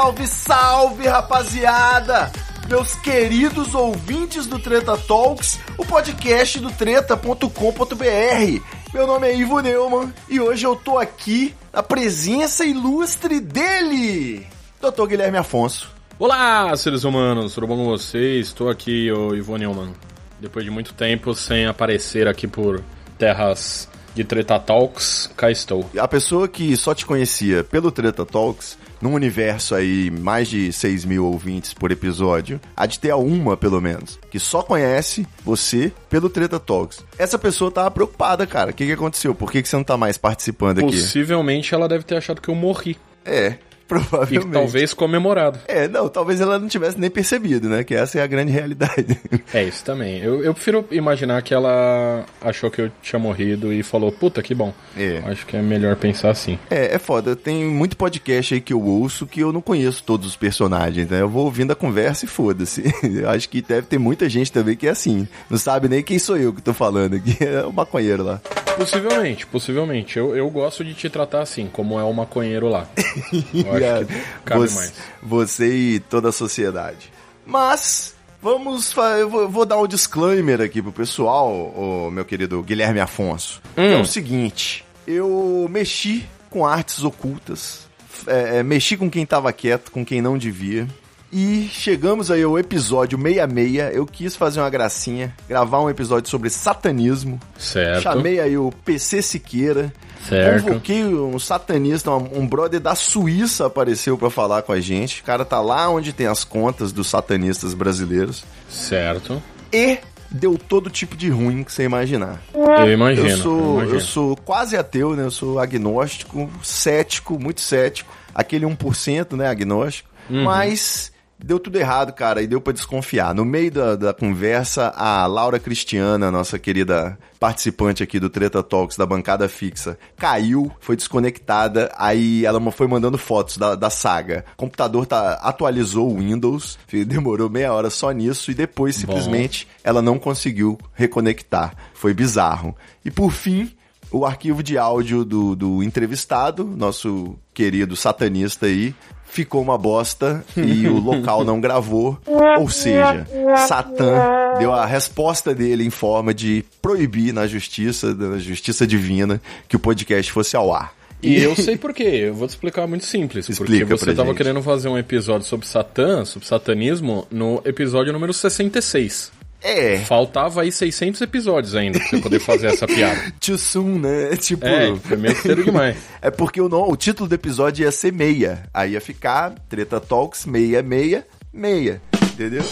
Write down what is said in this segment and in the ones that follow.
Salve, salve rapaziada! Meus queridos ouvintes do Treta Talks, o podcast do treta.com.br. Meu nome é Ivo Neumann e hoje eu tô aqui na presença ilustre dele, Dr. Guilherme Afonso. Olá, seres humanos, tudo bom com vocês? Estou aqui, o Ivone Neumann. Depois de muito tempo sem aparecer aqui por terras de Treta Talks, cá estou. A pessoa que só te conhecia pelo Treta Talks, num universo aí, mais de 6 mil ouvintes por episódio, há de ter uma, pelo menos, que só conhece você pelo Treta Talks. Essa pessoa tava preocupada, cara. O que, que aconteceu? Por que, que você não tá mais participando aqui? Possivelmente ela deve ter achado que eu morri. É, E provavelmente. talvez comemorado. É, não, talvez ela não tivesse nem percebido, né? Que essa é a grande realidade. É isso também. Eu, eu prefiro imaginar que ela achou que eu tinha morrido e falou, puta, que bom. É. Acho que é melhor pensar assim. É, é foda. Tem muito podcast aí que eu ouço que eu não conheço todos os personagens, né? Eu vou ouvindo a conversa e foda-se. Eu acho que deve ter muita gente também que é assim. Não sabe nem quem sou eu que tô falando aqui. É o maconheiro lá. Possivelmente, possivelmente. Eu, eu gosto de te tratar assim, como é o maconheiro lá. Eu cabe você, você e toda a sociedade. Mas, vamos. Eu vou, dar um disclaimer aqui pro pessoal, o meu querido Guilherme Afonso. que É Hum. o seguinte: eu mexi com artes ocultas, é, é, mexi com quem tava quieto, com quem não devia. E chegamos aí ao episódio 66. Eu quis fazer uma gracinha, gravar um episódio sobre satanismo. Certo. Chamei aí o PC Siqueira. Certo. Convoquei um satanista, um brother da Suíça apareceu pra falar com a gente. O cara tá lá onde tem as contas dos satanistas brasileiros. Certo. E deu todo tipo de ruim que você imaginar. Eu imagino. eu, sou, eu imagino. eu sou quase ateu, né? Eu sou agnóstico, cético, muito cético. Aquele 1%, né? Agnóstico. Uhum. Mas deu tudo errado, cara, e deu pra desconfiar. No meio da, da conversa, a Laura Cristiana, nossa querida participante aqui do Treta Talks da bancada fixa, caiu, foi desconectada, aí ela foi mandando fotos da, da saga. O computador tá, atualizou o Windows, demorou meia hora só nisso, e depois simplesmente ela não conseguiu reconectar. Foi bizarro. E por fim, o arquivo de áudio do, do entrevistado, nosso querido satanista aí, ficou uma bosta e o local não gravou. Ou seja, Satã deu a resposta dele em forma de proibir na justiça, na justiça divina, que o podcast fosse ao ar. E eu sei por quê. Eu vou te explicar muito simples. Explica porque você pra tava gente. querendo fazer um episódio sobre Satã, sobre satanismo, no episódio número 66. É, Faltava aí 600 episódios ainda pra você poder fazer essa piada. too soon, né? Tipo. É, foi meio cedo demais. É porque o, no- o título do episódio ia ser meia. Aí ia ficar Treta Talks meia, meia, meia. Entendeu?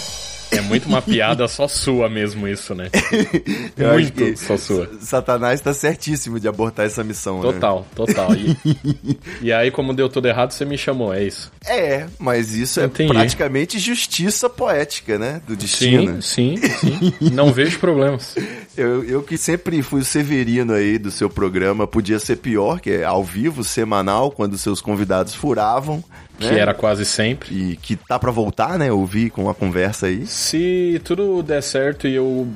É muito uma piada só sua mesmo isso, né? Eu Muito só sua. Satanás tá certíssimo de abortar essa missão, né? Total, total. E, e aí, como deu tudo errado, você me chamou, é isso. É, mas isso é Entendi. praticamente justiça poética, né? Do destino. Sim, sim, sim. Não vejo problemas. Eu, eu que sempre fui o Severino aí do seu programa, podia ser pior, que é ao vivo, semanal, quando seus convidados furavam. Que né? era quase sempre. E que tá pra voltar, né? Ouvir com uma conversa aí. Se tudo der certo e eu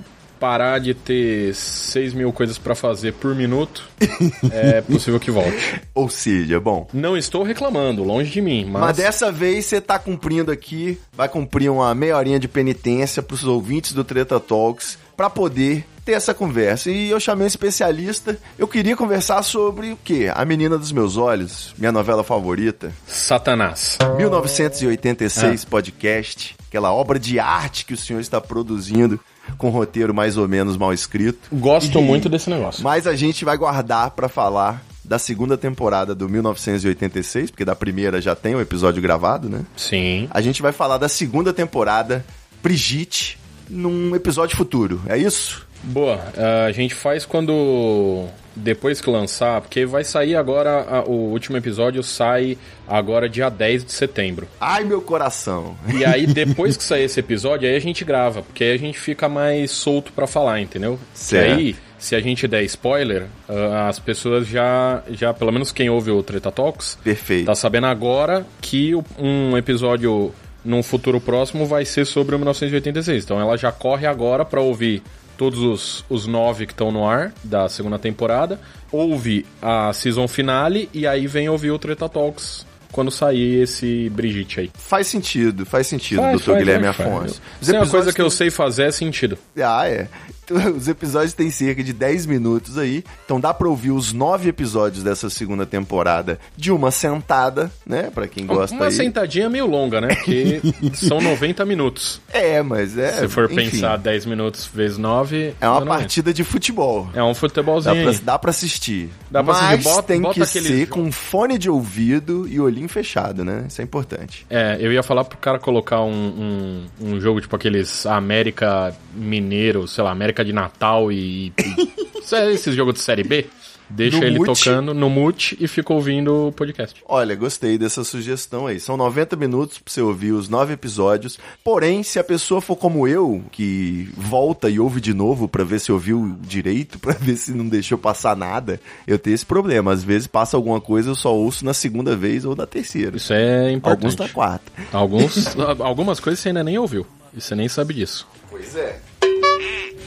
parar de ter 6 mil coisas pra fazer por minuto, é possível que volte. Ou seja, bom. Não estou reclamando, longe de mim, mas. Mas dessa vez você tá cumprindo aqui, vai cumprir uma meia horinha de penitência pros ouvintes do Treta Talks pra poder ter essa conversa. E eu chamei um especialista. Eu queria conversar sobre o quê? A Menina dos Meus Olhos, minha novela favorita. Satanás. 1986 podcast, aquela obra de arte que o senhor está produzindo com roteiro mais ou menos mal escrito. Gosto E- muito desse negócio. Mas a gente vai guardar pra falar da segunda temporada do 1986, porque da primeira já tem o episódio gravado, né? Sim. A gente vai falar da segunda temporada, Brigitte, num episódio futuro. É isso? Boa, a gente faz quando. Depois que lançar, porque vai sair agora. o último episódio sai agora dia 10 de setembro. Ai, meu coração. E aí, depois que sair esse episódio, aí a gente grava, porque aí a gente fica mais solto pra falar, entendeu? Certo. E aí, se a gente der spoiler, ah, as pessoas já, já, pelo menos quem ouve o Treta Talks, Perfeito. tá sabendo agora que um episódio num futuro próximo vai ser sobre o 1986. Então ela já corre agora pra ouvir todos os, os nove que estão no ar da segunda temporada, ouve a season finale e aí vem ouvir o Treta Talks quando sair esse Brigitte aí. Faz sentido, faz sentido, Faz, doutor faz, Guilherme faz, faz. Afonso. Os Se é uma coisa que eu sei fazer é sentido. Ah, é. Os episódios têm cerca de 10 minutos aí, então dá pra ouvir os nove episódios dessa segunda temporada de uma sentada, né? Pra quem gosta Uma aí. sentadinha meio longa, né? Porque são 90 minutos. É, mas é. Se for enfim, pensar 10 minutos vezes 9... É uma dá 90. partida de futebol. É um Dá futebolzinho pra, aí. dá pra assistir. Dá pra Mas assistir. Bota- tem bota que ser jogo. com fone de ouvido e olhinho fechado, né? Isso é importante. É, eu ia falar pro cara colocar um, um, um jogo tipo aqueles América Mineiro, sei lá, América de Natal e. e esses jogos de série B? Deixa No ele mute? tocando no mute e fica ouvindo o podcast. Olha, gostei dessa sugestão aí. São 90 minutos pra você ouvir os nove episódios. Porém, se a pessoa for como eu, que volta e ouve de novo pra ver se ouviu direito, pra ver se não deixou passar nada, eu tenho esse problema. Às vezes passa alguma coisa, eu só ouço na segunda vez ou na terceira. Isso é importante. Alguns na quarta. Alguns, algumas coisas você ainda nem ouviu. E você nem sabe disso. Pois é.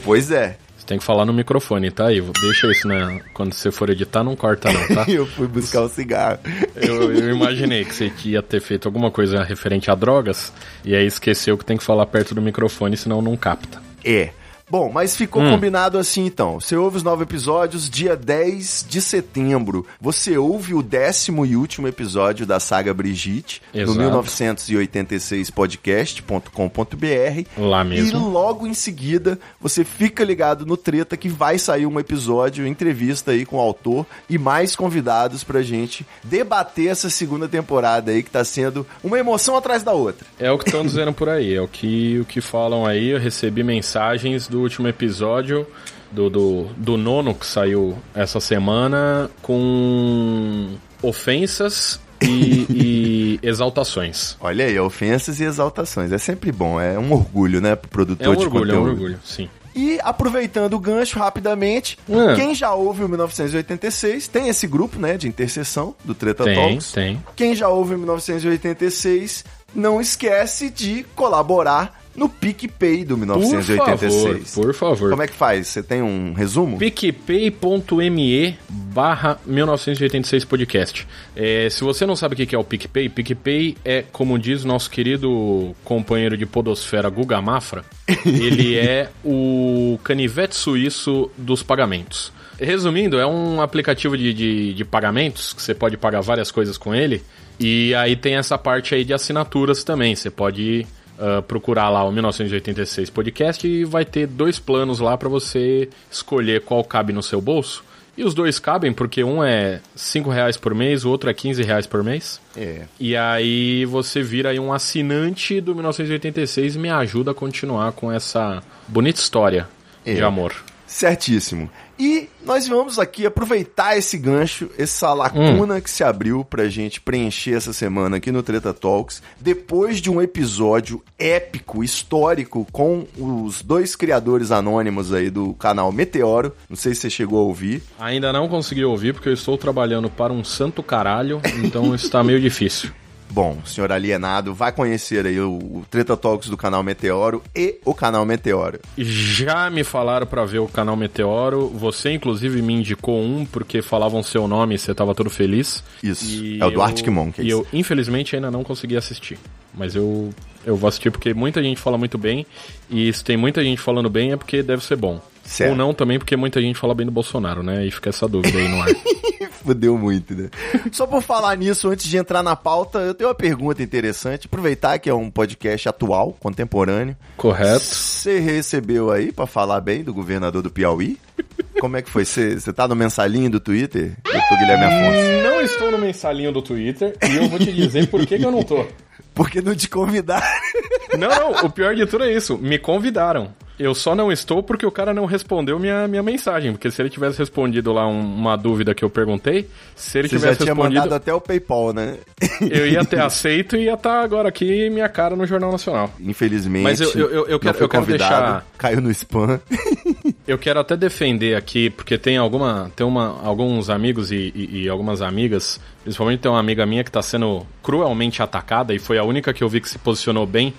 Pois é. Você tem que falar no microfone, tá, Ivo? Deixa isso, né? Quando você for editar, não corta não, tá? Eu fui buscar o cigarro. Eu, eu imaginei que você ia ter feito alguma coisa referente a drogas e aí esqueceu que tem que falar perto do microfone, senão não capta. É. Bom, mas ficou Hum. combinado assim então. Você ouve os nove episódios, dia 10 de setembro. Você ouve o décimo e último episódio da saga Brigitte Exato. no 1986podcast.com.br. Lá E mesmo. logo em seguida, você fica ligado no Treta que vai sair um episódio, entrevista aí com o autor e mais convidados pra gente debater essa segunda temporada aí que tá sendo uma emoção atrás da outra. É o que estão dizendo por aí, é o que, o que falam aí. Eu recebi mensagens do último episódio, do, do, do nono que saiu essa semana, com ofensas e, e exaltações. Olha aí, ofensas e exaltações. É sempre bom, é um orgulho, né, pro produtor É um de orgulho, é um conteúdo. orgulho, sim. E aproveitando o gancho rapidamente, Hum. quem já ouve o 1986, tem esse grupo, né, de interseção do Treta Tem, Talks. tem. Quem já ouve o 1986, não esquece de colaborar no PicPay do Por favor, 1986. por favor. Como é que faz? Você tem um resumo? picpay.me barra 1986 podcast. É, se você não sabe o que é o PicPay, PicPay é, como diz o nosso querido companheiro de podosfera Guga Mafra, ele é o canivete suíço dos pagamentos. Resumindo, é um aplicativo de, de, de pagamentos que você pode pagar várias coisas com ele. E aí tem essa parte aí de assinaturas também. Você pode ah, procurar lá o 1986 podcast e vai ter dois planos lá para você escolher qual cabe no seu bolso. E os dois cabem porque um é 5 reais por mês, o outro é 15 reais por mês. É. E aí você vira aí um assinante do 1986 e me ajuda a continuar com essa bonita história É. de amor. Certíssimo. E nós vamos aqui aproveitar esse gancho, essa lacuna que se abriu pra gente preencher essa semana aqui no Treta Talks, depois de um episódio épico, histórico, com os dois criadores anônimos aí do canal Meteoro. Não sei se você chegou a ouvir. Ainda não consegui ouvir porque eu estou trabalhando para um santo caralho, então está meio difícil. Bom, senhor alienado, vai conhecer aí o, o Treta Talks do canal Meteoro e o canal Meteoro. Já me falaram pra ver o canal Meteoro. Você, inclusive, me indicou um porque falavam seu nome e você tava todo feliz. Isso, E é o do eu- Arctic Monkeys. E eu, infelizmente, ainda não consegui assistir. Mas eu, eu vou assistir porque muita gente fala muito bem. E se tem muita gente falando bem é porque deve ser bom. Certo. Ou não também porque muita gente fala bem do Bolsonaro, né? E fica essa dúvida aí no ar. Fudeu muito, né? Só por falar nisso, antes de entrar na pauta, eu tenho uma pergunta interessante. Aproveitar que é um podcast atual, contemporâneo. Correto? Você recebeu aí pra falar bem do governador do Piauí? Como é que foi? Você tá no mensalinho do Twitter? Doutor Guilherme Afonso? Não estou no mensalinho do Twitter e eu vou te dizer por que, que eu não tô. Porque não te convidaram. Não, não, o pior de tudo é isso. Me convidaram. Eu só não estou porque o cara não respondeu minha, minha mensagem. Porque se ele tivesse respondido lá um- uma dúvida que eu perguntei, se ele Você já tivesse tinha respondido, mandado até o PayPal, né? eu ia ter aceito e ia estar agora aqui minha cara no Jornal Nacional. Infelizmente. Mas eu- eu- eu- eu quero- eu quero deixar- Caiu no spam. Eu quero até defender aqui, porque tem alguma. Tem uma, alguns amigos e, e- e algumas amigas, principalmente tem uma amiga minha que está sendo cruelmente atacada e foi a única que eu vi que se posicionou bem.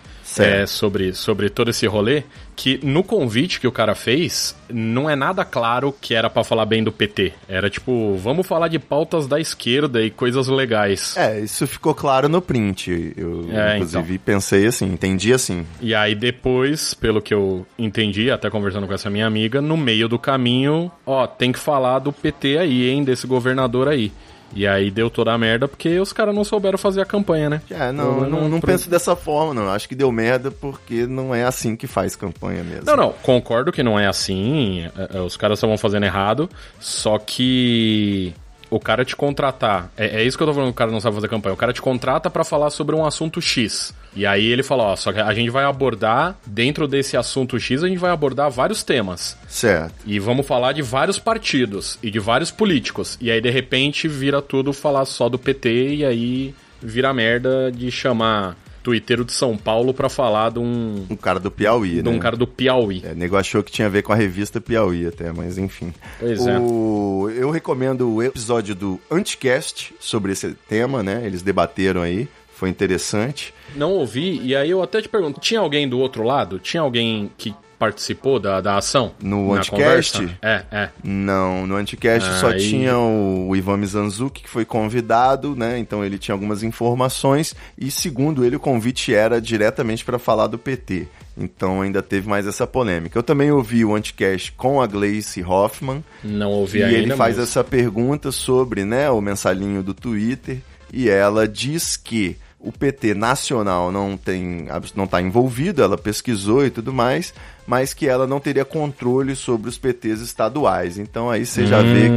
É, sobre, sobre todo esse rolê. Que no convite que o cara fez, não é nada claro que era pra falar bem do PT. Era tipo, vamos falar de pautas da esquerda e coisas legais. É, isso ficou claro no print. Eu, É, inclusive, pensei assim, entendi assim. E aí depois, pelo que eu entendi, até conversando com essa minha amiga, no meio do caminho, ó, tem que falar do PT aí, hein, desse governador aí. E aí deu toda a merda porque os caras não souberam fazer a campanha, né? É, não, eu não, não pro- penso dessa forma, não. Acho que deu merda porque não é assim que faz campanha mesmo. Não, não, concordo que não é assim, é, é, os caras estavam fazendo errado, só que o cara te contratar, é, é isso que eu tô falando, o cara não sabe fazer campanha, o cara te contrata pra falar sobre um assunto X. E aí ele fala, ó, só que a gente vai abordar, dentro desse assunto X, a gente vai abordar vários temas. Certo. E vamos falar de vários partidos e de vários políticos. E aí, de repente, vira tudo falar só do PT e aí vira merda de chamar Twitter de São Paulo pra falar de um, Um cara do Piauí, de né? um cara do Piauí. É, o nego achou que tinha a ver com a revista Piauí até, mas enfim. Pois é. o... Eu recomendo o episódio do Anticast sobre esse tema, né? Eles debateram aí, foi interessante. Não ouvi, e aí eu até te pergunto, tinha alguém do outro lado? Tinha alguém que participou da, da ação? No Anticast? É, é. Não, no Anticast Ah, só aí- tinha o, o Ivan Mizanzuki, que foi convidado, né? Então ele tinha algumas informações e, segundo ele, o convite era diretamente para falar do PT. Então ainda teve mais essa polêmica. Eu também ouvi o Anticast com a Gleice Hoffman Não ouvi e ainda, ele faz essa pergunta sobre né, o mensalinho do Twitter e ela diz que o PT nacional não tem não está envolvido, ela pesquisou e tudo mais, mas que ela não teria controle sobre os PTs estaduais. Então aí você já vê Hum.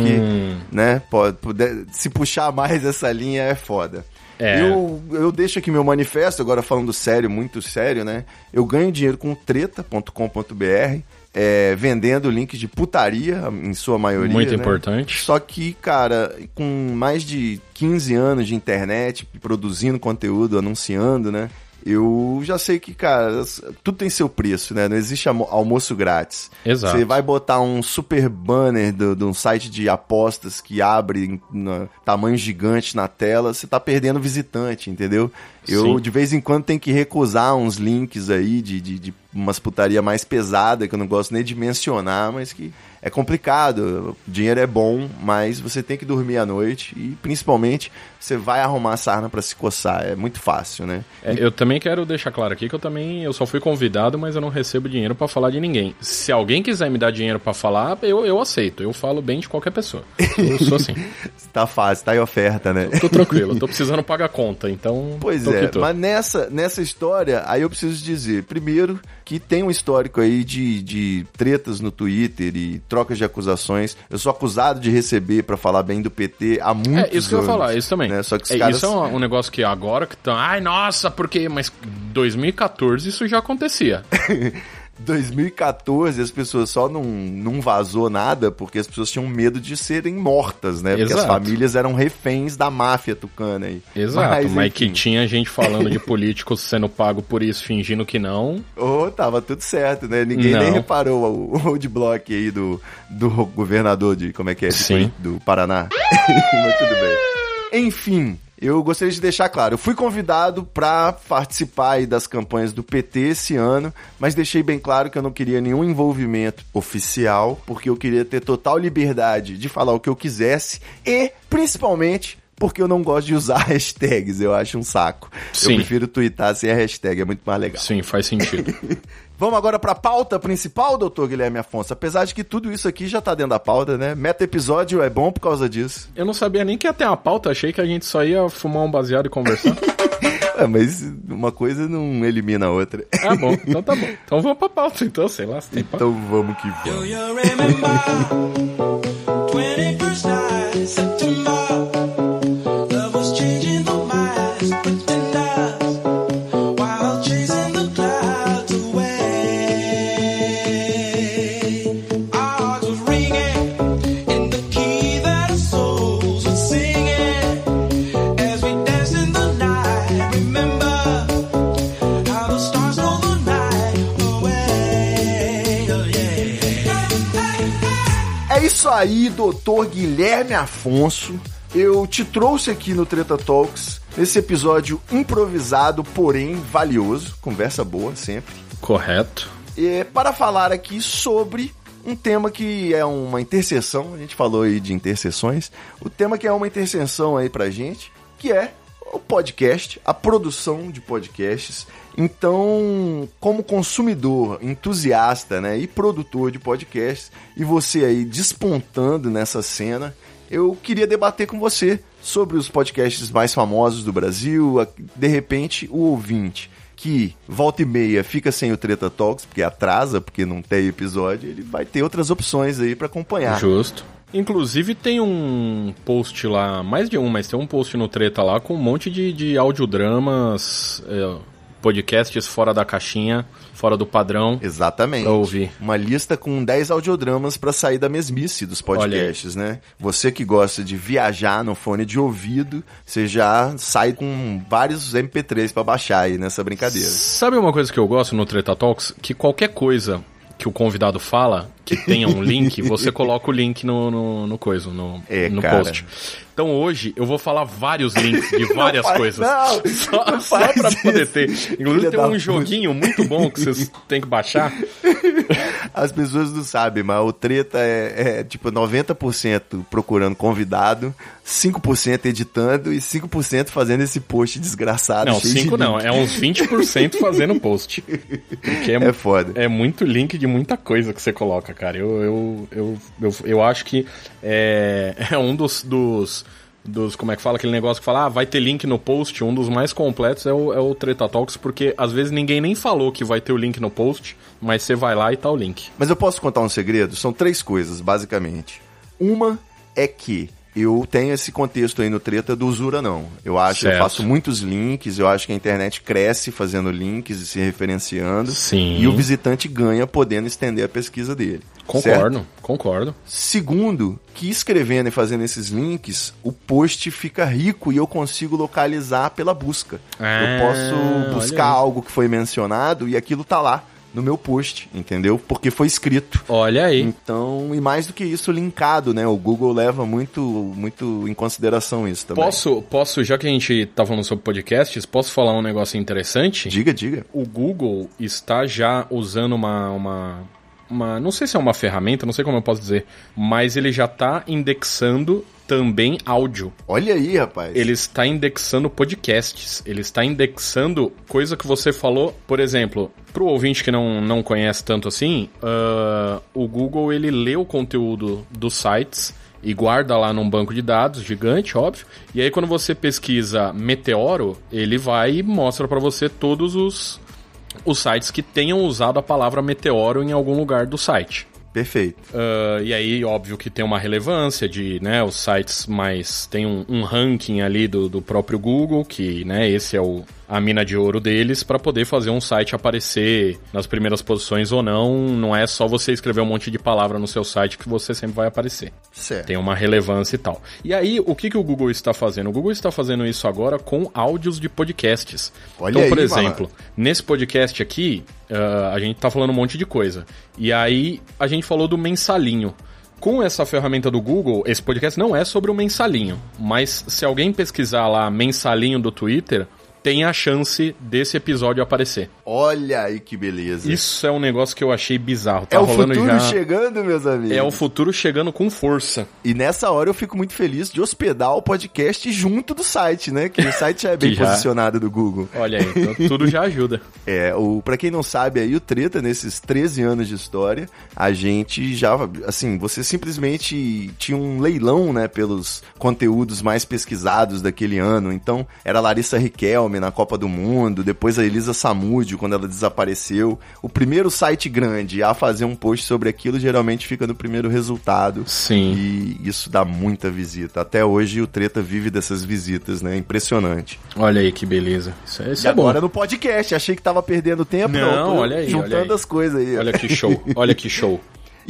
que, né, pode, puder- se puxar mais essa linha é foda. É. Eu, eu deixo aqui meu manifesto, agora falando sério, muito sério, né? Eu ganho dinheiro com treta.com.br, é, vendendo links de putaria, em sua maioria. Muito né? importante. Só que, cara, com mais de 15 anos de internet, produzindo conteúdo, anunciando, né? Eu já sei que, cara, tudo tem seu preço, né? Não existe almo- almoço grátis. Exato. Você vai botar um super banner de um site de apostas que abre em na- tamanho gigante na tela, você tá perdendo visitante, entendeu? Eu, Sim. de vez em quando, tenho que recusar uns links aí de, de, de umas putaria mais pesada, que eu não gosto nem de mencionar, mas que é complicado. O dinheiro é bom, mas você tem que dormir à noite e, principalmente, você vai arrumar sarna pra se coçar. É muito fácil, né? É, eu também quero deixar claro aqui que eu também eu só fui convidado, mas eu não recebo dinheiro pra falar de ninguém. Se alguém quiser me dar dinheiro pra falar, eu, eu aceito. Eu falo bem de qualquer pessoa. Eu sou assim. Tá fácil, tá em oferta, né? Tô tranquilo, tô precisando pagar conta, então. Pois é, que tô. mas nessa, nessa história, aí eu preciso dizer, primeiro, que tem um histórico aí de, de tretas no Twitter e trocas de acusações. Eu sou acusado de receber pra falar bem do PT há muitos anos. É, isso que eu ia falar, isso também. né? Só que É, caras... Isso é um, um negócio que agora que estão. Ai, nossa, por quê? Mas 2014 isso já acontecia. 2014 as pessoas só não, não vazou nada porque as pessoas tinham medo de serem mortas, né? Porque as famílias eram reféns da máfia tucana aí. Exato, mas, enfim. que tinha gente falando de políticos sendo pago por isso, fingindo que não. Oh, tava tudo certo, né? Ninguém Não. nem reparou o roadblock aí do, do governador de, como é que é? Sim. Do Paraná. Mas tudo bem. Enfim, Eu gostaria de deixar claro, eu fui convidado para participar das campanhas do PT esse ano, mas deixei bem claro que eu não queria nenhum envolvimento oficial, porque eu queria ter total liberdade de falar o que eu quisesse e, principalmente, porque eu não gosto de usar hashtags, eu acho um saco. Sim. Eu prefiro twittar sem a hashtag, é muito mais legal. Sim, faz sentido. Vamos agora pra pauta principal, doutor Guilherme Afonso. Apesar de que tudo isso aqui já tá dentro da pauta, né? Meta episódio é bom por causa disso. Eu não sabia nem que ia ter uma pauta, achei que a gente só ia fumar um baseado e conversar. É, mas uma coisa não elimina a outra. ah, bom, então tá bom. Então vamos pra pauta, então, sei lá, se tem pauta. Então vamos que vamos. É isso aí, doutor Guilherme Afonso. Eu te trouxe aqui no Treta Talks, nesse episódio improvisado, porém valioso. Conversa boa sempre. Correto. É, para falar aqui sobre um tema que é uma interseção, a gente falou aí de interseções, o tema que é uma interseção aí pra gente, que é o podcast, a produção de podcasts. Então, como consumidor, entusiasta né, e produtor de podcasts, e você aí despontando nessa cena, eu queria debater com você sobre os podcasts mais famosos do Brasil, de repente o ouvinte que volta e meia fica sem o Treta Talks, porque atrasa, porque não tem episódio, ele vai ter outras opções aí pra acompanhar. Justo. Inclusive tem um post lá, mais de um, mas tem um post no Treta lá com um monte de, de audiodramas, é, podcasts fora da caixinha, fora do padrão. Exatamente. Pra ouvir. Uma lista com 10 audiodramas pra sair da mesmice dos podcasts, né? Você que gosta de viajar no fone de ouvido, você já sai com vários MP3 pra baixar aí nessa brincadeira. Sabe uma coisa que eu gosto no Treta Talks? Que qualquer coisa que o convidado fala, que tenha um link, você coloca o link no, no, no coisa, no, É, no post. Então hoje eu vou falar vários links de várias faz- coisas. não, só não só pra poder isso. ter. Filha Inclusive tem um joguinho muito bom que vocês têm que baixar. As pessoas não sabem, mas o treta é, é tipo 90% procurando convidado, 5% editando e 5% fazendo esse post desgraçado. Não, cheio de 5 não, é uns 20% fazendo post. Porque é, É foda. É muito link de muita coisa que você coloca, cara. Eu, eu, eu, eu, eu acho que é, é um dos, dos, dos. Como é que fala? Aquele negócio que fala, ah, vai ter link no post. Um dos mais completos é o, é o Treta Talks, porque às vezes ninguém nem falou que vai ter o link no post, mas você vai lá e tá o link. Mas eu posso contar um segredo? São três coisas, basicamente. Uma é que eu tenho esse contexto aí no treta do Usura não. Eu acho, eu Certo. faço muitos links, eu acho que a internet cresce fazendo links e se referenciando. Sim. E o visitante ganha podendo estender a pesquisa dele. Certo? Concordo, concordo. Segundo, que escrevendo e fazendo esses links, o post fica rico e eu consigo localizar pela busca. Ah, eu posso buscar algo que foi mencionado e aquilo tá lá no meu post, entendeu? Porque foi escrito. Olha aí. Então, e mais do que isso, linkado, né? O Google leva muito, muito em consideração isso também. Posso, posso, já que a gente tá falando sobre podcasts, posso falar um negócio interessante? Diga, diga. o Google está já usando uma, uma, uma- Não sei se é uma ferramenta, não sei como eu posso dizer, mas ele já está indexando também áudio. Olha aí, rapaz. Ele está indexando podcasts. Ele está indexando coisa que você falou. Por exemplo, para o ouvinte que não, não conhece tanto assim, ah, o Google ele lê o conteúdo dos sites e guarda lá num banco de dados gigante, óbvio. E aí quando você pesquisa meteoro, ele vai e mostra para você todos os os sites que tenham usado a palavra meteoro em algum lugar do site. Perfeito. Ah, e aí, óbvio que tem uma relevância de, né, os sites mais... Tem um, um ranking ali do, do próprio Google, que, né, esse é o, a mina de ouro deles, para poder fazer um site aparecer nas primeiras posições ou não. Não é só você escrever um monte de palavra no seu site que você sempre vai aparecer. Certo. Tem uma relevância e tal. E aí, o que, que o Google está fazendo? O Google está fazendo isso agora com áudios de podcasts. Olha então, por exemplo, nesse podcast aqui, ah, a gente tá falando um monte de coisa. E aí, a gente falou do mensalinho. Com essa ferramenta do Google, esse podcast não é sobre o mensalinho, mas se alguém pesquisar lá mensalinho do Twitter, tem a chance desse episódio aparecer. Olha aí que beleza. Isso é um negócio que eu achei bizarro. Tá é o futuro já. chegando, meus amigos. É o futuro chegando com força. E nessa hora eu fico muito feliz de hospedar o podcast junto do site, né? Que o site já é bem já- posicionado do Google. Olha aí, então tudo já ajuda. É, o, pra quem não sabe aí, o Treta, nesses 13 anos de história, a gente já, assim, você simplesmente tinha um leilão, né, pelos conteúdos mais pesquisados daquele ano. Então, era a Larissa Riquelme na Copa do Mundo, depois a Elisa Samúdio, quando ela desapareceu. O primeiro site grande a fazer um post sobre aquilo geralmente fica no primeiro resultado. Sim. E isso dá muita visita. Até hoje o Treta vive dessas visitas, né? Impressionante. Olha aí que beleza. Isso, é- isso E é bom. agora no podcast, achei que tava perdendo tempo. Não, tô olha aí, Juntando olha aí. as coisas aí. Olha que show. Olha que show.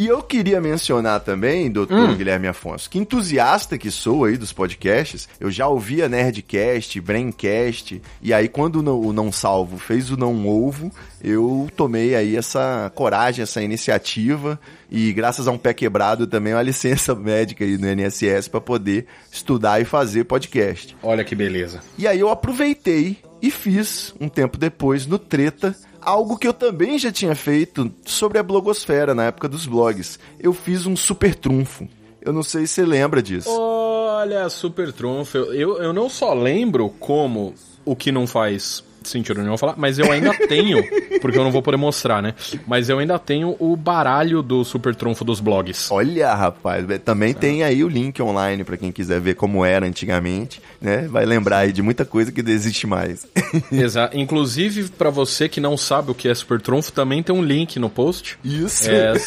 E eu queria mencionar também, doutor Hum. Guilherme Afonso, que entusiasta que sou aí dos podcasts, eu já ouvia Nerdcast, Braincast, e aí quando o Não- Salvo fez o Não Ovo, eu tomei aí essa coragem, essa iniciativa, e graças a um pé quebrado também uma licença médica aí no NSS para poder estudar e fazer podcast. Olha que beleza. E aí eu aproveitei e fiz, um tempo depois, no Treta, algo que eu também já tinha feito sobre a blogosfera na época dos blogs. Eu fiz um super trunfo. Eu não sei se você lembra disso. Olha, super trunfo. Eu, eu, não só lembro como o que não faz sentido nenhum falar, mas eu ainda tenho, porque eu não vou poder mostrar, né? Mas eu ainda tenho o baralho do super trunfo dos blogs. Olha, rapaz, também tem aí o link online pra quem quiser ver como era antigamente, né? Vai lembrar aí de muita coisa que não existe mais. Exato. Inclusive, pra você que não sabe o que é super trunfo, também tem um link no post. Isso, É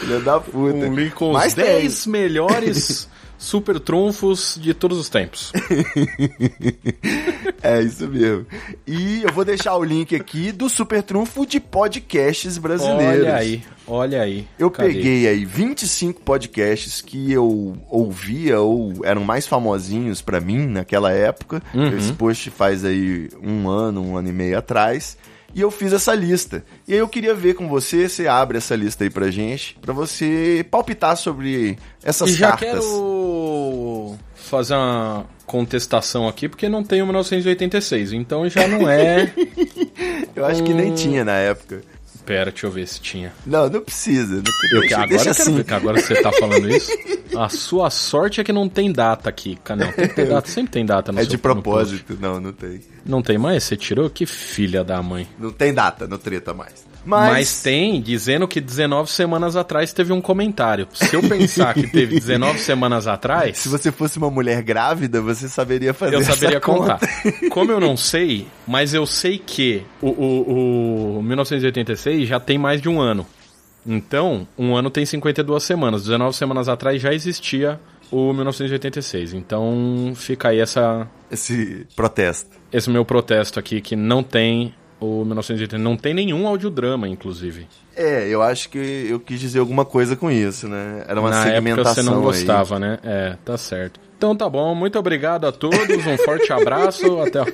filha da puta. um link com os Mas tem. 10 melhores super trunfos de todos os tempos. É isso mesmo. E eu vou deixar o link aqui do super trunfo de podcasts brasileiros. Olha aí, olha aí. Eu Cadê? peguei aí 25 podcasts que eu ouvia ou eram mais famosinhos pra mim naquela época. Uhum. Esse post faz aí um ano, um ano e meio atrás. E eu fiz essa lista. E aí eu queria ver com você, você abre essa lista aí pra gente, pra você palpitar sobre essas E já cartas. quero fazer uma contestação aqui, porque não tem o 1986, então já não é. Eu acho que nem tinha na época. Pera, deixa eu ver se tinha. Não, não precisa. Não, Eu, deixa, agora, deixa eu assim. ver que agora você tá falando isso. A sua sorte é que não tem data aqui. Não, tem que ter data, sempre tem data no É seu- de propósito. Não, não tem. Não tem mais? Você tirou? Que filha da mãe. Não tem data no treta mais. Mas... Mas, tem dizendo que 19 semanas atrás teve um comentário. Se eu pensar que teve 19 semanas atrás, se você fosse uma mulher grávida, você saberia fazer eu saberia essa conta. contar. Como eu não sei, mas eu sei que o, o, o 1986 já tem mais de um ano. Então, um ano tem 52 semanas. 19 semanas atrás já existia o 1986. Então, fica aí essa, Esse protesto. esse meu protesto aqui que não tem o 1980. Não tem nenhum audiodrama, inclusive. É, eu acho que eu quis dizer alguma coisa com isso, né? Era uma Na época segmentação você não aí. gostava, né? É, tá certo. Então tá bom, muito obrigado a todos, um forte abraço, até.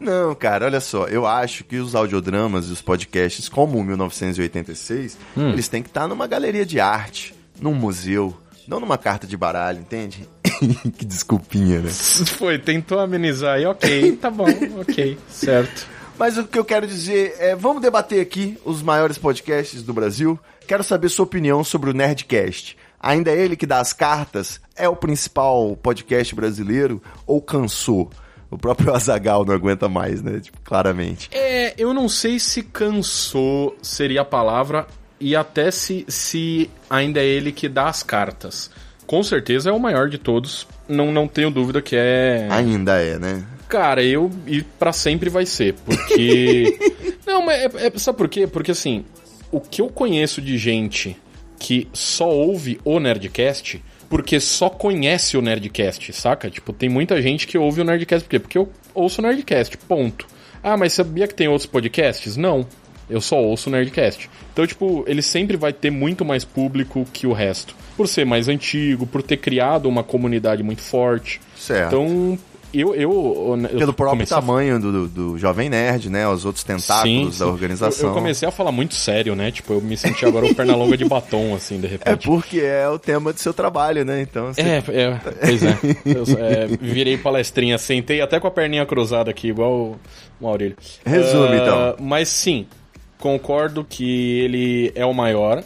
Não, cara, olha só, eu acho que os audiodramas e os podcasts, como o 1986, Hum. eles têm que estar numa galeria de arte, num museu, não numa carta de baralho, entende? que desculpinha, né? Foi, tentou amenizar aí, ok, tá bom, ok, certo. Mas o que eu quero dizer é, vamos debater aqui os maiores podcasts do Brasil. Quero saber sua opinião sobre o Nerdcast. Ainda é ele que dá as cartas? É o principal podcast brasileiro ou cansou? O próprio Azagal não aguenta mais, né? Tipo, claramente. É, eu não sei se cansou seria a palavra e até se, se ainda é ele que dá as cartas. Com certeza é o maior de todos, não, não tenho dúvida que é. Ainda é, né? Cara, eu. E pra sempre vai ser, porque. não, mas é, é- sabe por quê? Porque assim, o que eu conheço de gente que só ouve o Nerdcast porque só conhece o Nerdcast, saca? Tipo, tem muita gente que ouve o Nerdcast por quê? Porque eu ouço o Nerdcast, ponto. Ah, mas sabia que tem outros podcasts? Não. Eu só ouço o Nerdcast. Então, tipo, ele sempre vai ter muito mais público que o resto. Por ser mais antigo, por ter criado uma comunidade muito forte. Certo. Então, eu, eu, eu Pelo próprio comecei a- tamanho do, do, Jovem Nerd, né? Os outros tentáculos Sim, da organização. Eu, eu comecei a falar muito sério, né? Tipo, eu me senti agora o Pernalonga de batom, assim, de É repente. porque é o tema do seu trabalho, né? Então, você- É, é, pois é. Eu é, virei palestrinha, sentei até com a perninha cruzada aqui, igual o Maurílio. Resume, Ah, então. Mas sim, concordo que ele é o maior.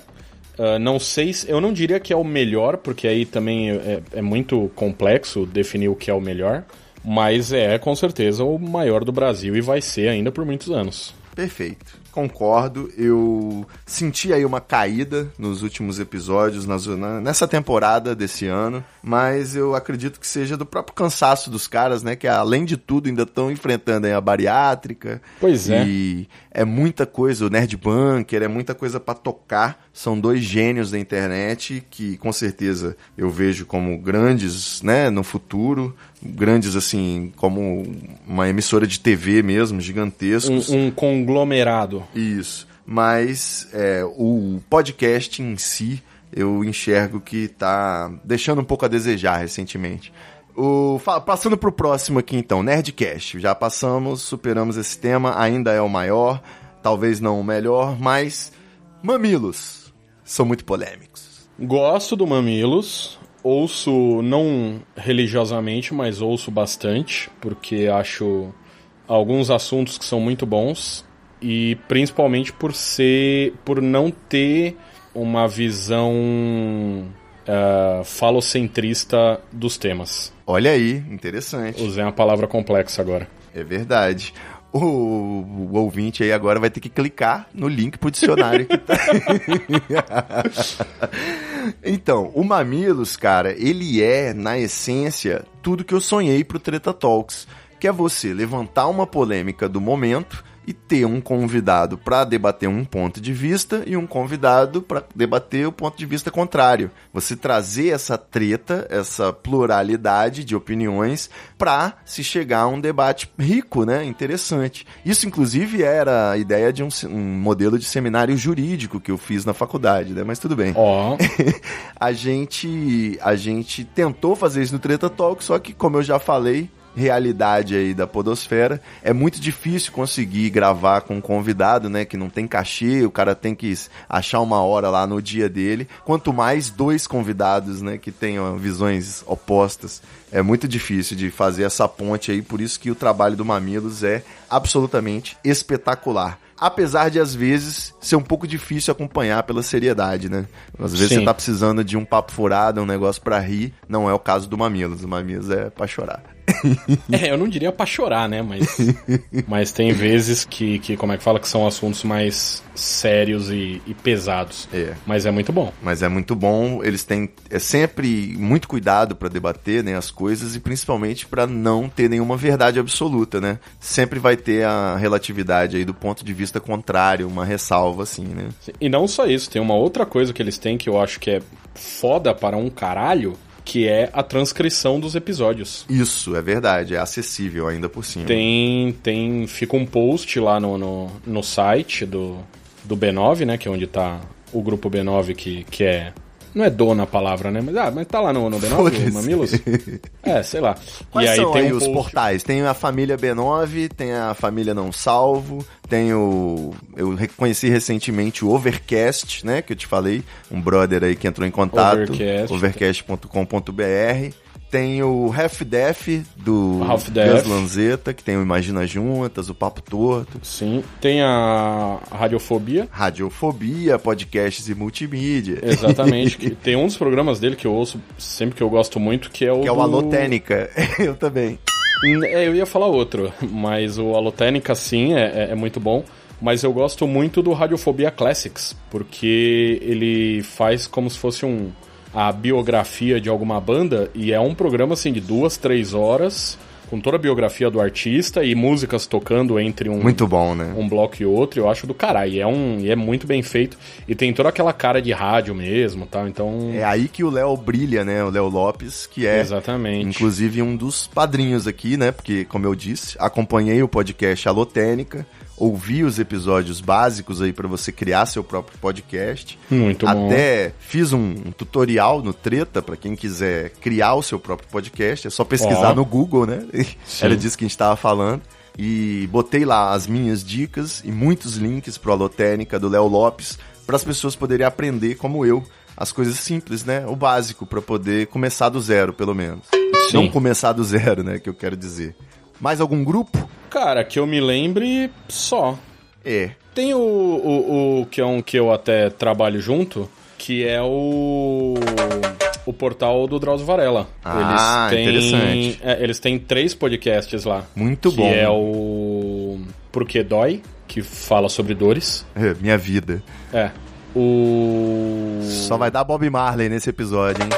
Ah, não sei se. Eu não diria que é o melhor, porque aí também é, é muito complexo definir o que é o melhor. Mas é com certeza o maior do Brasil e vai ser ainda por muitos anos. Perfeito. Concordo. Eu senti aí uma caída nos últimos episódios, na- nessa temporada desse ano, mas eu acredito que seja do próprio cansaço dos caras, né? Que além de tudo ainda estão enfrentando a bariátrica. Pois é. E é muita coisa, o Nerd Bunker, é muita coisa pra tocar. São dois gênios da internet que com certeza eu vejo como grandes, né, no futuro, grandes assim, como uma emissora de TV mesmo, gigantescos. Um, um conglomerado. Isso. Mas é, o podcast em si, eu enxergo que tá deixando um pouco a desejar recentemente. O, passando pro próximo aqui então, Nerdcast. Já passamos, superamos esse tema, ainda é o maior, talvez não o melhor, mas mamilos são muito polêmicos. Gosto do Mamilos. Ouço, não religiosamente, mas ouço bastante, porque acho alguns assuntos que são muito bons. E principalmente por ser. por não ter uma visão ah, falocentrista dos temas. Olha aí, interessante. Usei uma palavra complexa agora. É verdade. O, o ouvinte aí agora vai ter que clicar no link pro dicionário. tá- então, o Mamilos, cara, ele é, na essência, tudo que eu sonhei pro Treta Talks. Que é você levantar uma polêmica do momento e ter um convidado para debater um ponto de vista e um convidado para debater o ponto de vista contrário. Você trazer essa treta, essa pluralidade de opiniões para se chegar a um debate rico, né, interessante. Isso inclusive era a ideia de um, um modelo de seminário jurídico que eu fiz na faculdade, né? Mas tudo bem Ó, a gente a gente tentou fazer isso no Treta Talk, só que como eu já falei, realidade aí da podosfera, é muito difícil conseguir gravar com um convidado, né, que não tem cachê, o cara tem que achar uma hora lá no dia dele, quanto mais dois convidados, né, que tenham visões opostas. É muito difícil de fazer essa ponte aí, por isso que o trabalho do Mamilos é absolutamente espetacular. Apesar de, às vezes, ser um pouco difícil acompanhar pela seriedade, né? Às vezes Sim. você tá precisando de um papo furado, um negócio pra rir. Não é o caso do Mamilos. O Mamilos é pra chorar. É, eu não diria pra chorar, né? Mas, mas tem vezes que, que, como é que fala, que são assuntos mais sérios e, e pesados. É. Mas é muito bom. Mas é muito bom. Eles têm é sempre muito cuidado pra debater né, as coisas e principalmente pra não ter nenhuma verdade absoluta, né? Sempre vai ter a relatividade aí do ponto de vista contrário, uma ressalva assim, né? E não só isso, tem uma outra coisa que eles têm que eu acho que é foda para um caralho, que é a transcrição dos episódios. Isso, é verdade. É acessível ainda por cima. Tem, tem, fica um post lá no, no, no site do, do B9, né, que é onde tá o grupo B9 que, que é não é dona a palavra, né? Mas, ah, mas tá lá no, no B9, Foda-se. o Mamilos? É, sei lá. Quais e aí são tem aí um os post- portais? Tem a família B9, tem a família Não Salvo, tem o... Eu reconheci recentemente o Overcast, né? Que eu te falei. Um brother aí que entrou em contato. Overcast. Tem o Half Def do Half. Gus Lanzetta, que tem o Imagina Juntas, o Papo Torto. Sim. Tem a Radiofobia. Radiofobia, podcasts e multimídia. Exatamente. que tem um dos programas dele que eu ouço sempre que eu gosto muito, que é o. Que é o do- Alotênica. eu também. É, eu ia falar outro, mas o Alotênica sim é, é- é muito bom. Mas eu gosto muito do Radiofobia Classics, porque ele faz como se fosse um a biografia de alguma banda e é um programa assim de duas, três horas com toda a biografia do artista e músicas tocando entre um Muito bom, né? um bloco e outro, eu acho do caralho. É, um, e é muito bem feito. E tem toda aquela cara de rádio mesmo, tal. Então. É aí que o Léo brilha, né? O Léo Lopes, que é Exatamente. inclusive um dos padrinhos aqui, né? Porque, como eu disse, acompanhei o podcast Alotênica, ouvir os episódios básicos aí para você criar seu próprio podcast. Muito bom. Até fiz um, um tutorial no Treta para quem quiser criar o seu próprio podcast. É só pesquisar Ó. no Google, né? Sim. Era disso que a gente tava falando. E botei lá as minhas dicas e muitos links pro Alotênica do Léo Lopes para as pessoas poderem aprender como eu as coisas simples, né? O básico para poder começar do zero, pelo menos. Sim. Não começar do zero, né, que eu quero dizer. Mais algum grupo? Cara, que eu me lembre só. É. Tem o, o, o que é um que eu até trabalho junto, que é o o portal do Drauzio Varela. Ah, interessante. é, eles têm três podcasts lá. Muito que bom. é o Porque Dói, que fala sobre dores. É, minha vida. É. O Só vai dar Bob Marley nesse episódio, hein?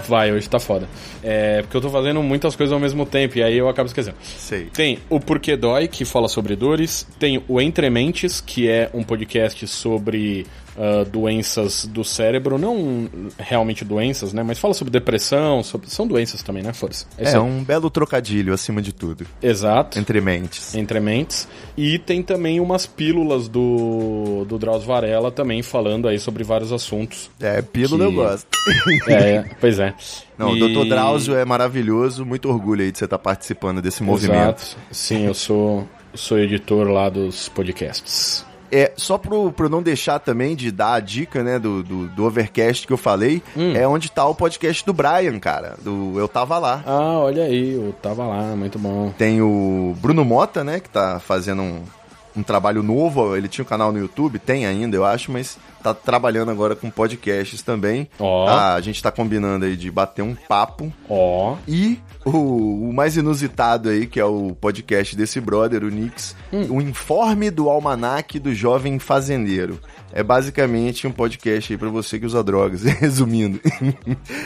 Vai, hoje tá foda. É, porque eu tô fazendo muitas coisas ao mesmo tempo e aí eu acabo esquecendo. Sei. Tem o Porquê Dói, que fala sobre dores. Tem o Entre Mentes, que é um podcast sobre ah, doenças do cérebro. Não realmente doenças, né? Mas fala sobre depressão, sobre... são doenças também, né? Foda-se. É, aí. um belo trocadilho acima de tudo. Exato. Entre mentes. Entre Mentes. E tem também umas pílulas do, do Drauzio Varela também falando aí sobre vários assuntos. É, pílula Que- eu gosto. É, pois é. Não, E- o Dr. Drauzio é maravilhoso. Muito orgulho aí de você estar participando desse movimento. Exato. Sim, eu sou, sou editor lá dos podcasts. É, só pro, pro não deixar também de dar a dica, né, do, do, do Overcast que eu falei, Hum. é onde tá o podcast do Brian, cara. Do Eu Tava Lá. Ah, olha aí, eu tava lá, muito bom. Tem o Bruno Mota, né, que tá fazendo um, um trabalho novo. Ele tinha um canal no YouTube, tem ainda, eu acho, mas tá trabalhando agora com podcasts também. Ó. Ah, a gente tá combinando aí de bater um papo. Ó, E o, o mais inusitado aí, que é o podcast desse brother, o Nix, o Informe do Almanaque do Jovem Fazendeiro. É basicamente um podcast aí pra você que usa drogas, resumindo.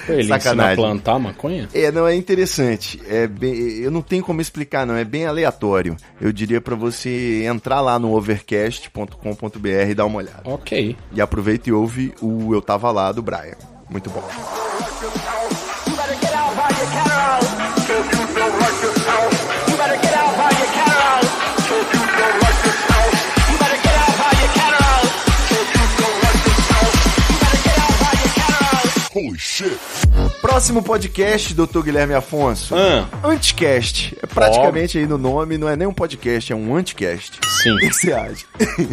ele ensina a plantar maconha? É, não, é interessante. É bem, eu não tenho como explicar, não. É bem aleatório. Eu diria pra você entrar lá no overcast.com.br e dar uma olhada. Ok. E aproveita e ouve o Eu Tava Lá do Brian. Muito bom. Shit. Próximo podcast, Dr. Guilherme Afonso. Ah. Anticast. É praticamente aí no nome, não é nem um podcast, é um anticast. Sim. O que você acha?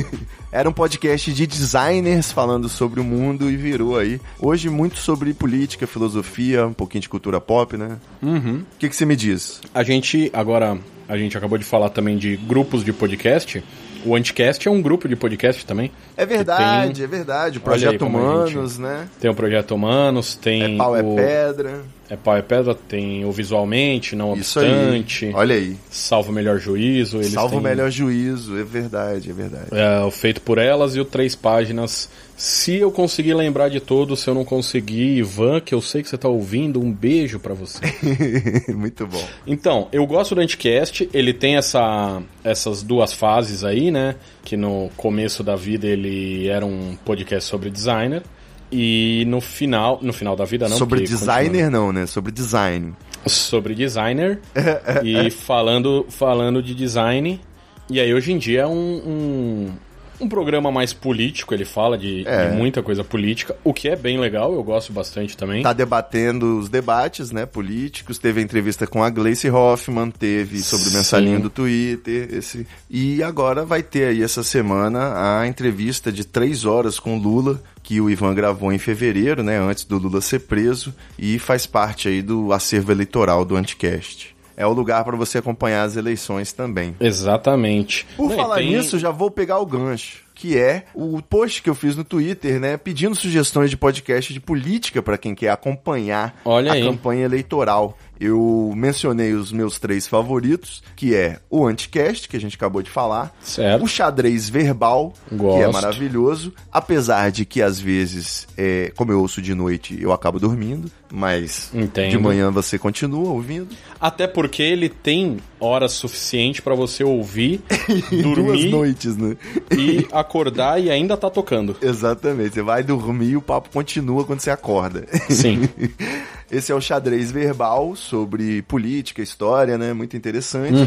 Era um podcast de designers falando sobre o mundo e virou aí. Hoje muito sobre política, filosofia, um pouquinho de cultura pop, né? Uhum. O que, que você me diz? A gente, agora, a gente acabou de falar também de grupos de podcast. O Anticast é um grupo de podcast também. É verdade, é verdade. O Projeto como a Humanos, gente- né? Tem o Projeto Humanos, tem É pau, é o... pedra. É pau é pedra, tem o Visualmente, Não Isso Obstante, aí. Olha aí. Salvo o Melhor Juízo. Eles Salvo o têm, melhor juízo, é verdade, é verdade. É, o Feito por Elas e o Três Páginas. Se eu conseguir lembrar de todos, se eu não conseguir, Ivan, que eu sei que você tá ouvindo, um beijo pra você. Muito bom. Então, eu gosto do Anticast, ele tem essa, essas duas fases aí, né? Que no começo da vida ele era um podcast sobre designer. E no final, no final da vida não. Sobre designer não, né? Sobre design. continua- sobre designer. e falando, falando de design. E aí hoje em dia é um, um, um programa mais político, ele fala de, É. de muita coisa política, o que é bem legal, eu gosto bastante também. Tá debatendo os debates, né, políticos. Teve a entrevista com a Gleice Hoffmann, teve sobre o mensalinho do Twitter, esse. E agora vai ter aí essa semana a entrevista de três horas com Lula, que o Ivan gravou em fevereiro, né, antes do Lula ser preso, e faz parte aí do acervo eleitoral do Anticast. É o lugar para você acompanhar as eleições também. Exatamente. Por Não, falar tem- nisso, já vou pegar o gancho. Que é o post que eu fiz no Twitter, né? Pedindo sugestões de podcast de política para quem quer acompanhar Olha a aí. campanha eleitoral. Eu mencionei os meus três favoritos, que é o Anticast, que a gente acabou de falar. Certo. O xadrez verbal, que é Gosto. maravilhoso. Apesar de que às vezes, é, como eu ouço de noite, eu acabo dormindo. mas Entendo. de manhã você continua ouvindo. Até porque ele tem horas suficiente pra você ouvir, Em duas dormir noites, né? e acordar e ainda tá tocando. Exatamente. Você vai dormir e o papo continua quando você acorda. Sim. Esse é o xadrez verbal sobre política, história, né? Muito interessante.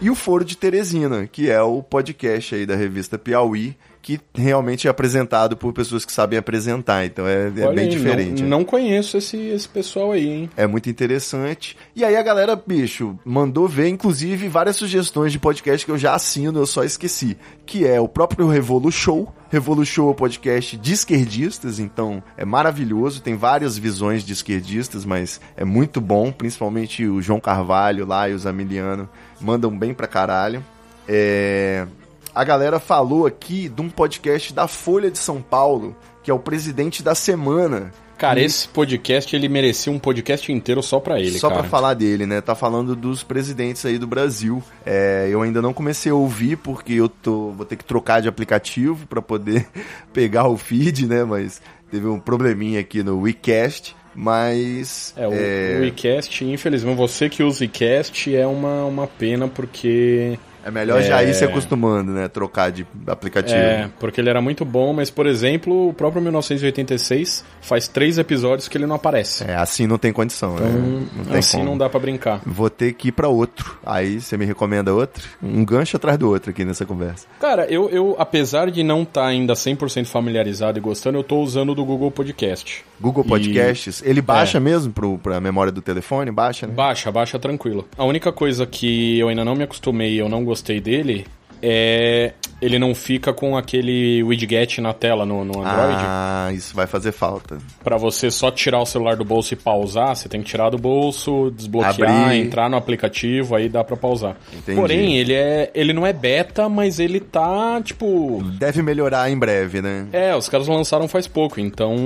E o Foro de Teresina, que é o podcast aí da revista Piauí, que realmente é apresentado por pessoas que sabem apresentar. Então é, é Olha bem aí, diferente. Não, né? não conheço esse, esse pessoal aí, hein? É muito interessante. E aí a galera, bicho, mandou ver, inclusive, várias sugestões de podcast que eu já assino, eu só esqueci. Que é o próprio Revolu Show. Revolu Show é podcast de esquerdistas, então é maravilhoso. Tem várias visões de esquerdistas, mas é muito bom. Principalmente o João Carvalho lá e o Zamiliano mandam bem pra caralho. É... A galera falou aqui de um podcast da Folha de São Paulo, que é o Presidente da Semana. Cara, esse podcast, ele merecia um podcast inteiro só pra ele, Só pra falar dele, né? Tá falando dos presidentes aí do Brasil. É, eu ainda não comecei a ouvir porque eu tô, vou ter que trocar de aplicativo pra poder pegar o feed, né? Mas teve um probleminha aqui no WeCast, mas É, o, o iCast, infelizmente, você que usa o iCast é uma, uma pena porque... é melhor já ir se acostumando, né? Trocar de aplicativo. É, porque ele era muito bom, mas, por exemplo, o próprio 1986 faz três episódios que ele não aparece. É, assim não tem condição, né? Não tem assim como. não dá pra brincar. Vou ter que ir pra outro. Aí você me recomenda outro? Um gancho atrás do outro aqui nessa conversa. Cara, eu, eu apesar de não estar ainda 100% familiarizado e gostando, eu tô usando o do Google Podcast. Google E- Podcasts, ele baixa mesmo pro, pra memória do telefone? Baixa, né? Baixa, baixa tranquilo. A única coisa que eu ainda não me acostumei e eu não gostei dele é ele não fica com aquele widget na tela no, no Android. Ah, isso vai fazer falta. Pra você só tirar o celular do bolso e pausar, você tem que tirar do bolso, desbloquear, Abrir. entrar no aplicativo, aí dá pra pausar. Entendi. Porém, ele é ele não é beta, mas ele tá tipo, Deve melhorar em breve, né? é, os caras lançaram faz pouco, então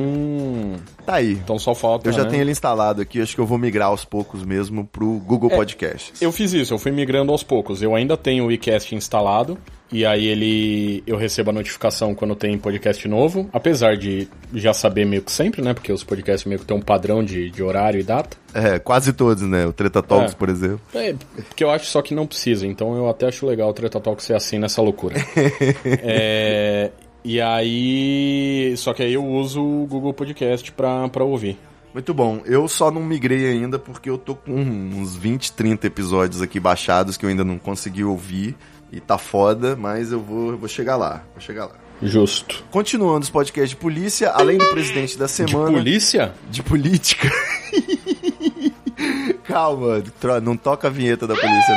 Tá aí. então só falta, Eu já né? tenho ele instalado aqui, acho que eu vou migrar aos poucos mesmo pro Google Podcasts. Eu fiz isso, eu fui migrando aos poucos. Eu ainda tenho o iCast instalado. E aí ele eu recebo a notificação quando tem podcast novo. Apesar de já saber meio que sempre, né? Porque os podcasts meio que tem um padrão de, de horário e data. É, quase todos, né? O Treta Talks, É. por exemplo. É, porque eu acho só que não precisa. Então eu até acho legal o Treta Talk ser assim nessa loucura. É, e aí. Só que aí eu uso o Google Podcast pra, pra ouvir. Muito bom. Eu só não migrei ainda porque eu tô com uns 20, 30 episódios aqui baixados que eu ainda não consegui ouvir. E tá foda, mas eu vou, eu vou chegar lá. Vou chegar lá. Justo. Continuando os podcasts de polícia, além do presidente da De semana. polícia? de política. Calma, não toca a vinheta da polícia,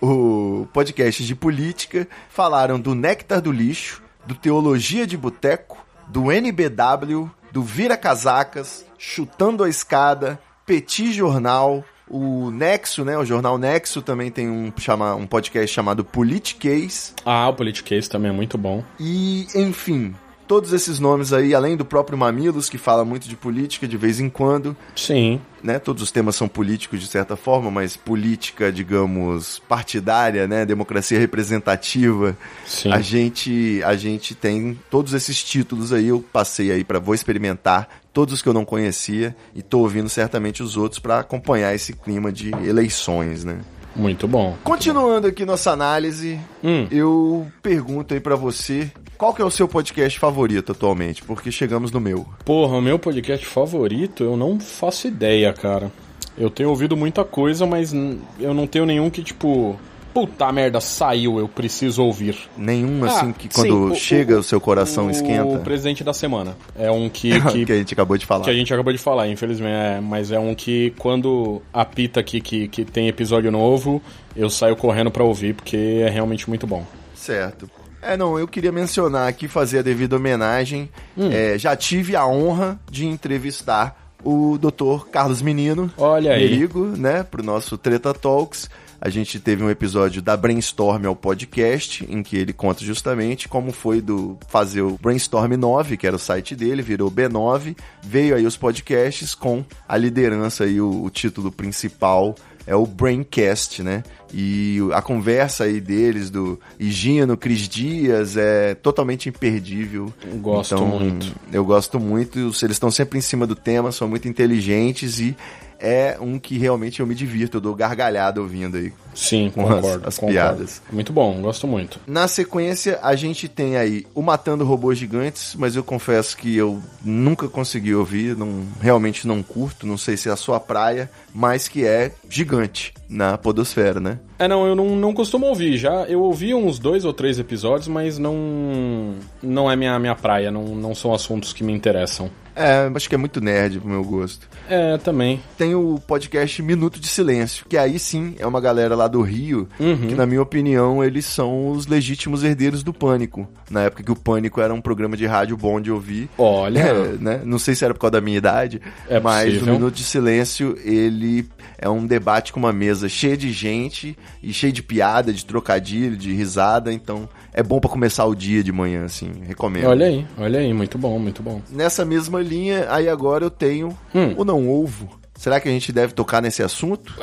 não. o podcast de política falaram do Néctar do Lixo, do Teologia de Boteco, do NBW, do Vira Casacas, Chutando a Escada, Petit Jornal, o Nexo, né? O jornal Nexo também tem um, chama, um podcast chamado Politiquês. Ah, o Politicase também é muito bom. E, enfim, todos esses nomes aí, além do próprio Mamilos, que fala muito de política de vez em quando, Sim. né? Todos os temas são políticos de certa forma, mas política, digamos, partidária, né? Democracia representativa. Sim. A gente, a gente tem todos esses títulos aí, eu passei aí para vou experimentar todos os que eu não conhecia e tô ouvindo certamente os outros para acompanhar esse clima de eleições, né? Muito bom. Continuando aqui nossa análise, Hum. eu pergunto aí pra você, qual que é o seu podcast favorito atualmente? Porque chegamos no meu. Porra, o meu podcast favorito, eu não faço ideia, cara. Eu tenho ouvido muita coisa, mas eu não tenho nenhum que, tipo, puta merda, saiu, eu preciso ouvir. Nenhum Ah, assim que quando sim, o- chega o, o- seu coração o esquenta. presidente da semana. É um que, Que, que, a gente acabou de falar. que a gente acabou de falar, infelizmente. É, mas é um que, quando apita aqui que, que tem episódio novo, eu saio correndo pra ouvir, porque é realmente muito bom. Certo. É, não, eu queria mencionar aqui, fazer a devida homenagem. Hum. É, já tive a honra de entrevistar o Dr. Carlos Menino. Olha aí. Merigo, né, pro nosso Treta Talks. A gente teve um episódio da Brainstorm ao podcast, em que ele conta justamente como foi do fazer o Brainstorm 9, que era o site dele, virou B9, veio aí os podcasts com a liderança aí, o, o título principal é o Braincast, né? E a conversa aí deles, do Higino, Cris Dias, é totalmente imperdível. Gosto Então, muito. Eu gosto muito, eles estão sempre em cima do tema, são muito inteligentes e é um que realmente eu me divirto, eu dou gargalhada ouvindo aí. Sim, Com as- concordo. as concordo. piadas. Muito bom, gosto muito. Na sequência, a gente tem aí o Matando Robôs Gigantes, mas eu confesso que eu nunca consegui ouvir, não, realmente não curto, não sei se é a sua praia, mas que é gigante na podosfera, né? É, não, eu não, não costumo ouvir. Já eu ouvi uns dois ou três episódios, mas não não é minha, minha praia, não, não são assuntos que me interessam. É, acho que é muito nerd pro meu gosto. É, também. Tem o podcast Minuto de Silêncio, que aí sim é uma galera lá do Rio, que na minha opinião eles são os legítimos herdeiros do Pânico. Na época que o Pânico era um programa de rádio bom de ouvir. Olha. É, né? Não sei se era por causa da minha idade, É mas possível. o Minuto de Silêncio, ele é um debate com uma mesa cheia de gente e cheia de piada, de trocadilho, de risada, então é bom pra começar o dia de manhã, assim, recomendo. Olha aí, olha aí, muito bom, muito bom. Nessa mesma linha, aí agora eu tenho Hum. o Não Ovo. Será que a gente deve tocar nesse assunto?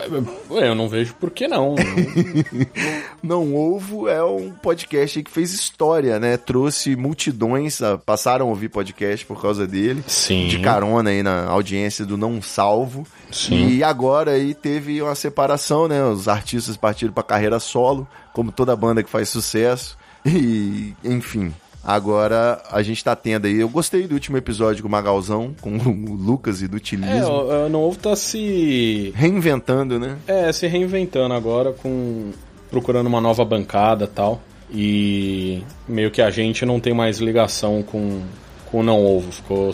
Ué, eu não vejo por que não. Não Ovo é um podcast que fez história, né? Trouxe multidões, passaram a ouvir podcast por causa dele. Sim. De carona aí na audiência do Não Salvo. Sim. E agora aí teve uma separação, né? Os artistas partiram pra carreira solo, como toda banda que faz sucesso. E, enfim. Agora a gente tá tendo aí. Eu gostei do último episódio com o Magalzão, com o Lucas e do é, Tilismo. o, o Novo tá se. Reinventando, né? É, se reinventando agora com. procurando uma nova bancada e tal. E meio que a gente não tem mais ligação com, com o não ovo. Ficou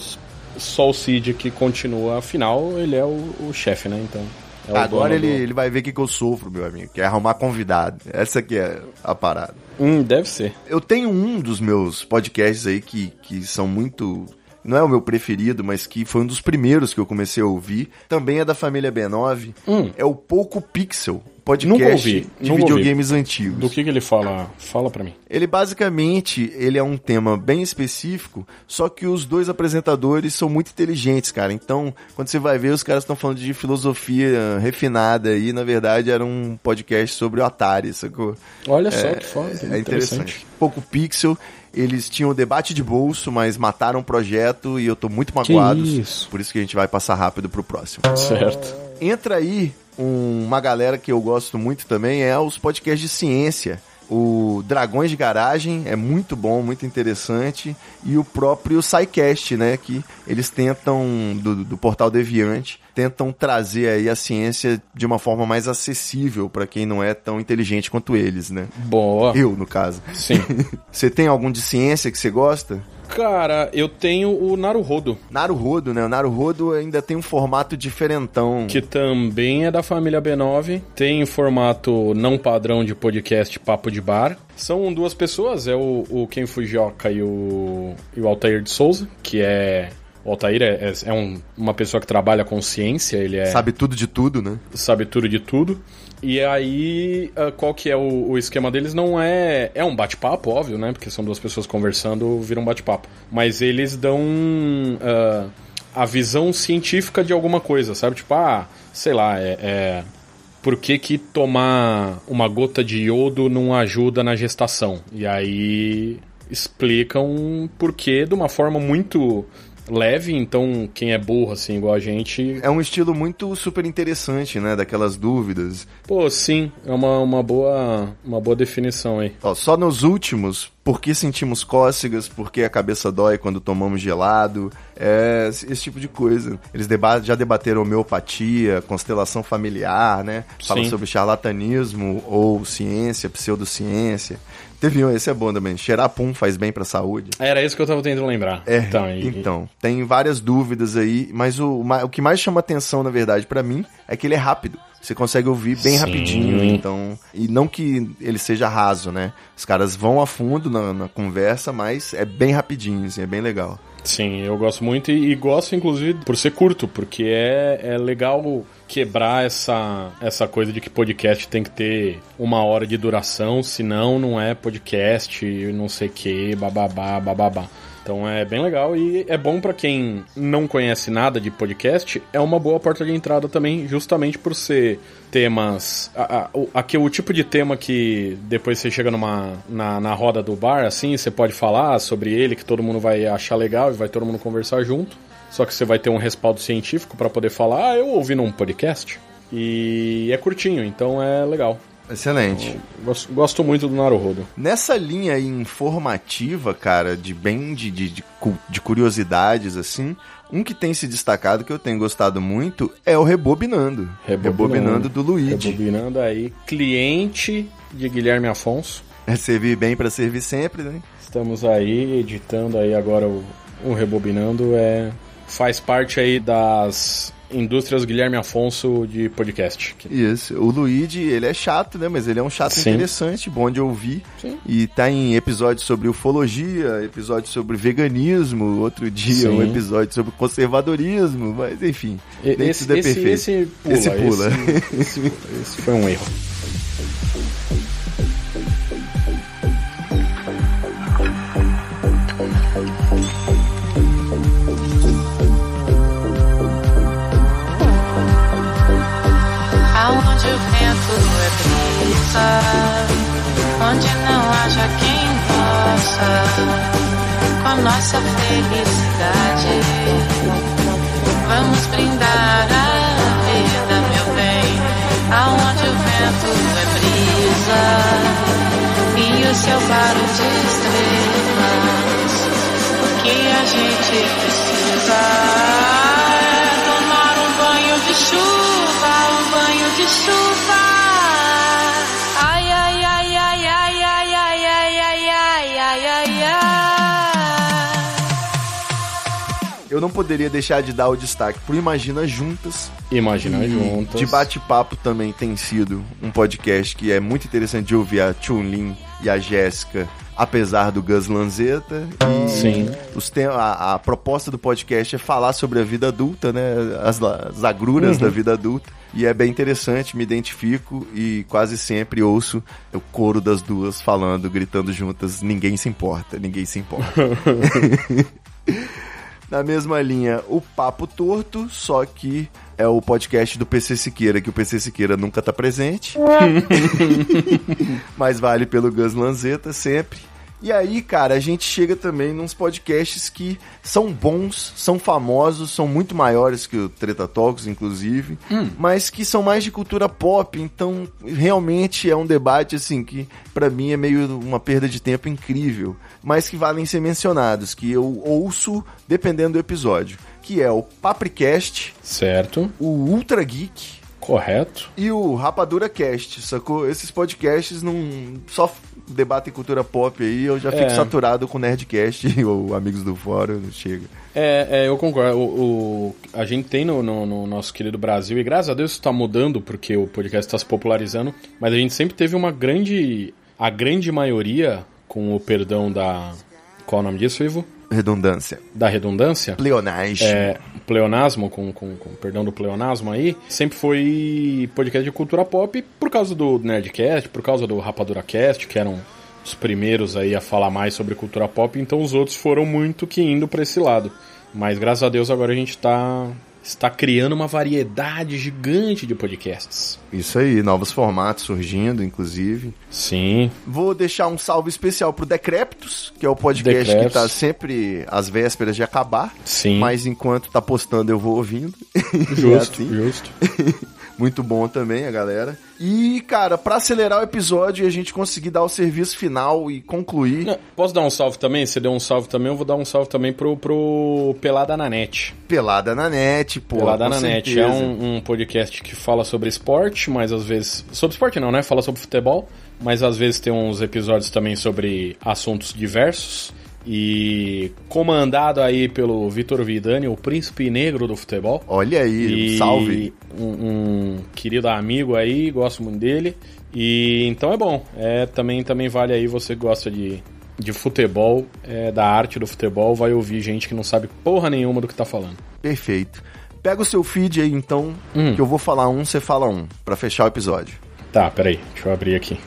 só o Cid que continua. Afinal, ele é o, o chefe, né? Então. É Agora ele, do- ele vai ver o que, que eu sofro, meu amigo, que é arrumar convidado. Essa que é a parada. Hum, deve ser. Eu tenho um dos meus podcasts aí que, que são muito. Não é o meu preferido, mas que foi um dos primeiros que eu comecei a ouvir. Também é da família B9. Hum. É o Pouco Pixel, podcast Nunca ouvi, de nunca ouvi. videogames antigos. Do que, que ele fala? Fala pra mim. Ele basicamente, ele é um tema bem específico, só que os dois apresentadores são muito inteligentes, cara. Então, quando você vai ver, os caras estão falando de filosofia refinada e, na verdade, era um podcast sobre o Atari, sacou? Olha só que foda. É interessante. Pouco Pixel, eles tinham o debate de bolso, mas mataram o projeto e eu tô muito magoado. isso? Por isso que a gente vai passar rápido pro próximo. Certo. Entra aí uma galera que eu gosto muito também, é os podcasts de ciência. O Dragões de Garagem é muito bom, muito interessante. E o próprio SciCast, né? Que eles tentam, do, do portal Deviante, tentam trazer aí a ciência de uma forma mais acessível para quem não é tão inteligente quanto eles, né? Boa. Eu, no caso. Sim. Você tem algum de ciência que você gosta? Cara, eu tenho o Naruhodo, Naruhodo, né? O Naruhodo ainda tem um formato diferentão. que também é da família B9. Tem formato não padrão de podcast Papo de Bar. São duas pessoas, é o, o Ken Fujioka e o, e o Altair de Souza, que é... O Altair é, é- é um- uma pessoa que trabalha com ciência, ele é... Sabe tudo de tudo, né? sabe tudo de tudo. E aí, ah, qual que é o, o esquema deles? Não é. É um bate-papo, óbvio, né? Porque são duas pessoas conversando, vira um bate-papo. Mas eles dão ah, a visão científica de alguma coisa, sabe? Tipo, ah, sei lá, é. é por que, que tomar uma gota de iodo não ajuda na gestação? E aí explicam por que de uma forma muito leve, então quem é burro assim igual a gente É um estilo muito super interessante, né? Daquelas dúvidas. Pô, sim, é uma, uma, boa, uma boa definição aí. Ó, só nos últimos, por que sentimos cócegas, por que a cabeça dói quando tomamos gelado, é, esse tipo de coisa. Eles deba já debateram homeopatia, constelação familiar, né? Falam Sim. sobre charlatanismo ou ciência, pseudociência. Teve um, esse é bom também. Cheirar pum faz bem pra saúde. Era isso que eu tava tentando lembrar. É, então, então, e- tem várias dúvidas aí, mas o, o que mais chama atenção, na verdade, pra mim, é que ele é rápido. Você consegue ouvir bem Sim. rapidinho, então. E não que ele seja raso, né? Os caras vão a fundo na, na conversa, mas é bem rapidinho, assim, é bem legal. Sim, eu gosto muito e, e gosto, inclusive, por ser curto, porque é, é legal quebrar essa, essa coisa de que podcast tem que ter uma hora de duração, senão não é podcast, não sei o que, bababá, bababá. Então é bem legal e é bom pra quem não conhece nada de podcast, é uma boa porta de entrada também, justamente por ser temas. Aqui, o tipo de tema que depois você chega numa, na, na roda do bar, assim, você pode falar sobre ele, que todo mundo vai achar legal e vai todo mundo conversar junto. Só que você vai ter um respaldo científico pra poder falar, ah, eu ouvi num podcast. E é curtinho, então é legal. Excelente. Gosto, gosto muito do Naruhodo. Nessa linha aí informativa, cara, de bem de, de, de, cu- de curiosidades, assim, um que tem se destacado, que eu tenho gostado muito, é o Rebobinando. Rebobinando, do Luigi. Rebobinando aí, cliente de Guilherme Afonso. É servir bem pra servir sempre, né? Estamos aí editando aí agora o, o Rebobinando. É, faz parte aí das indústrias Guilherme Afonso de podcast. Isso. O Luigi, ele é chato, né? Mas ele é um chato Sim. interessante, bom de ouvir. Sim. E tá em episódios sobre ufologia, episódios sobre veganismo, outro dia Sim. um episódio sobre conservadorismo, mas enfim. E- nem Esse, é esse, perfeito. esse pula. Esse pula. Esse, esse- esse foi um erro. Brisa, onde não haja quem possa, com a nossa felicidade. Vamos brindar a vida, meu bem, aonde o vento é brisa e o céu claro de estrelas. O que a gente precisa é tomar um banho de chuva, um banho de chuva. Eu não poderia deixar de dar o destaque pro Imagina Juntas. Imagina juntas. De bate-papo também tem sido um podcast que é muito interessante de ouvir a Chun-Lin e a Jéssica, apesar do Gus Lanzetta. E Sim. Os tem, a, a proposta do podcast é falar sobre a vida adulta, né? As, as agruras Uhum. da vida adulta. E é bem interessante, me identifico e quase sempre ouço o coro das duas falando, gritando juntas, ninguém se importa, ninguém se importa. Na mesma linha, o Papo Torto, só que é o podcast do PC Siqueira, que o PC Siqueira nunca tá presente. Mas vale pelo Gus Lanzetta sempre. E aí, cara, a gente chega também nos podcasts que são bons, são famosos, são muito maiores que o Treta Talks, inclusive, mas que são mais de cultura pop, então realmente é um debate, assim, que pra mim é meio uma perda de tempo incrível, mas que valem ser mencionados, que eu ouço dependendo do episódio, que é o Papricast, Certo, o Ultra Geek, correto. e o Rapadura Cast, sacou? Esses podcasts não só debatem cultura pop aí, eu já fico É. saturado com Nerdcast ou Amigos do Fórum, não chega. É, é, eu concordo. O, o- a gente tem no, no- no nosso querido Brasil, e graças a Deus isso está mudando, porque o podcast está se popularizando, mas a gente sempre teve uma grande. A grande maioria, com o perdão da. Qual é o nome disso, Ivo? Redundância. Da redundância. Pleonagem. É, pleonasmo, com, com, com perdão do pleonasmo aí, sempre foi podcast de cultura pop por causa do Nerdcast, por causa do Rapadura Cast, que eram os primeiros aí a falar mais sobre cultura pop, então os outros foram muito que indo pra esse lado. Mas graças a Deus agora a gente tá está criando uma variedade gigante de podcasts. Isso aí, novos formatos surgindo, inclusive. Sim, Vou deixar um salve especial pro Decréptos, que é o podcast que Decréptos. tá sempre às vésperas de acabar. sim. Mas enquanto tá postando, eu vou ouvindo. justo, É assim. justo. Muito bom também, a galera. E, cara, pra acelerar o episódio e a gente conseguir dar o serviço final e concluir. Não, Posso dar um salve também? Você deu um salve também, eu vou dar um salve também pro, pro Pelada na Net. Pelada na net, pô. Pelada na Net certeza. é um, um podcast que fala sobre esporte, mas às vezes. Sobre esporte não, né? Fala sobre futebol, mas às vezes tem uns episódios também sobre assuntos diversos. E comandado aí pelo Vitor Vidani, o príncipe negro do futebol. Olha aí, E salve. Um, um querido amigo aí, gosto muito dele. E então é bom. É, também, também vale aí, você que gosta de, de futebol, é, da arte do futebol, vai ouvir gente que não sabe porra nenhuma do que tá falando. Perfeito. Pega o seu feed aí, então, Hum. que eu vou falar um, você fala um, pra fechar o episódio. Tá, peraí, deixa eu abrir aqui.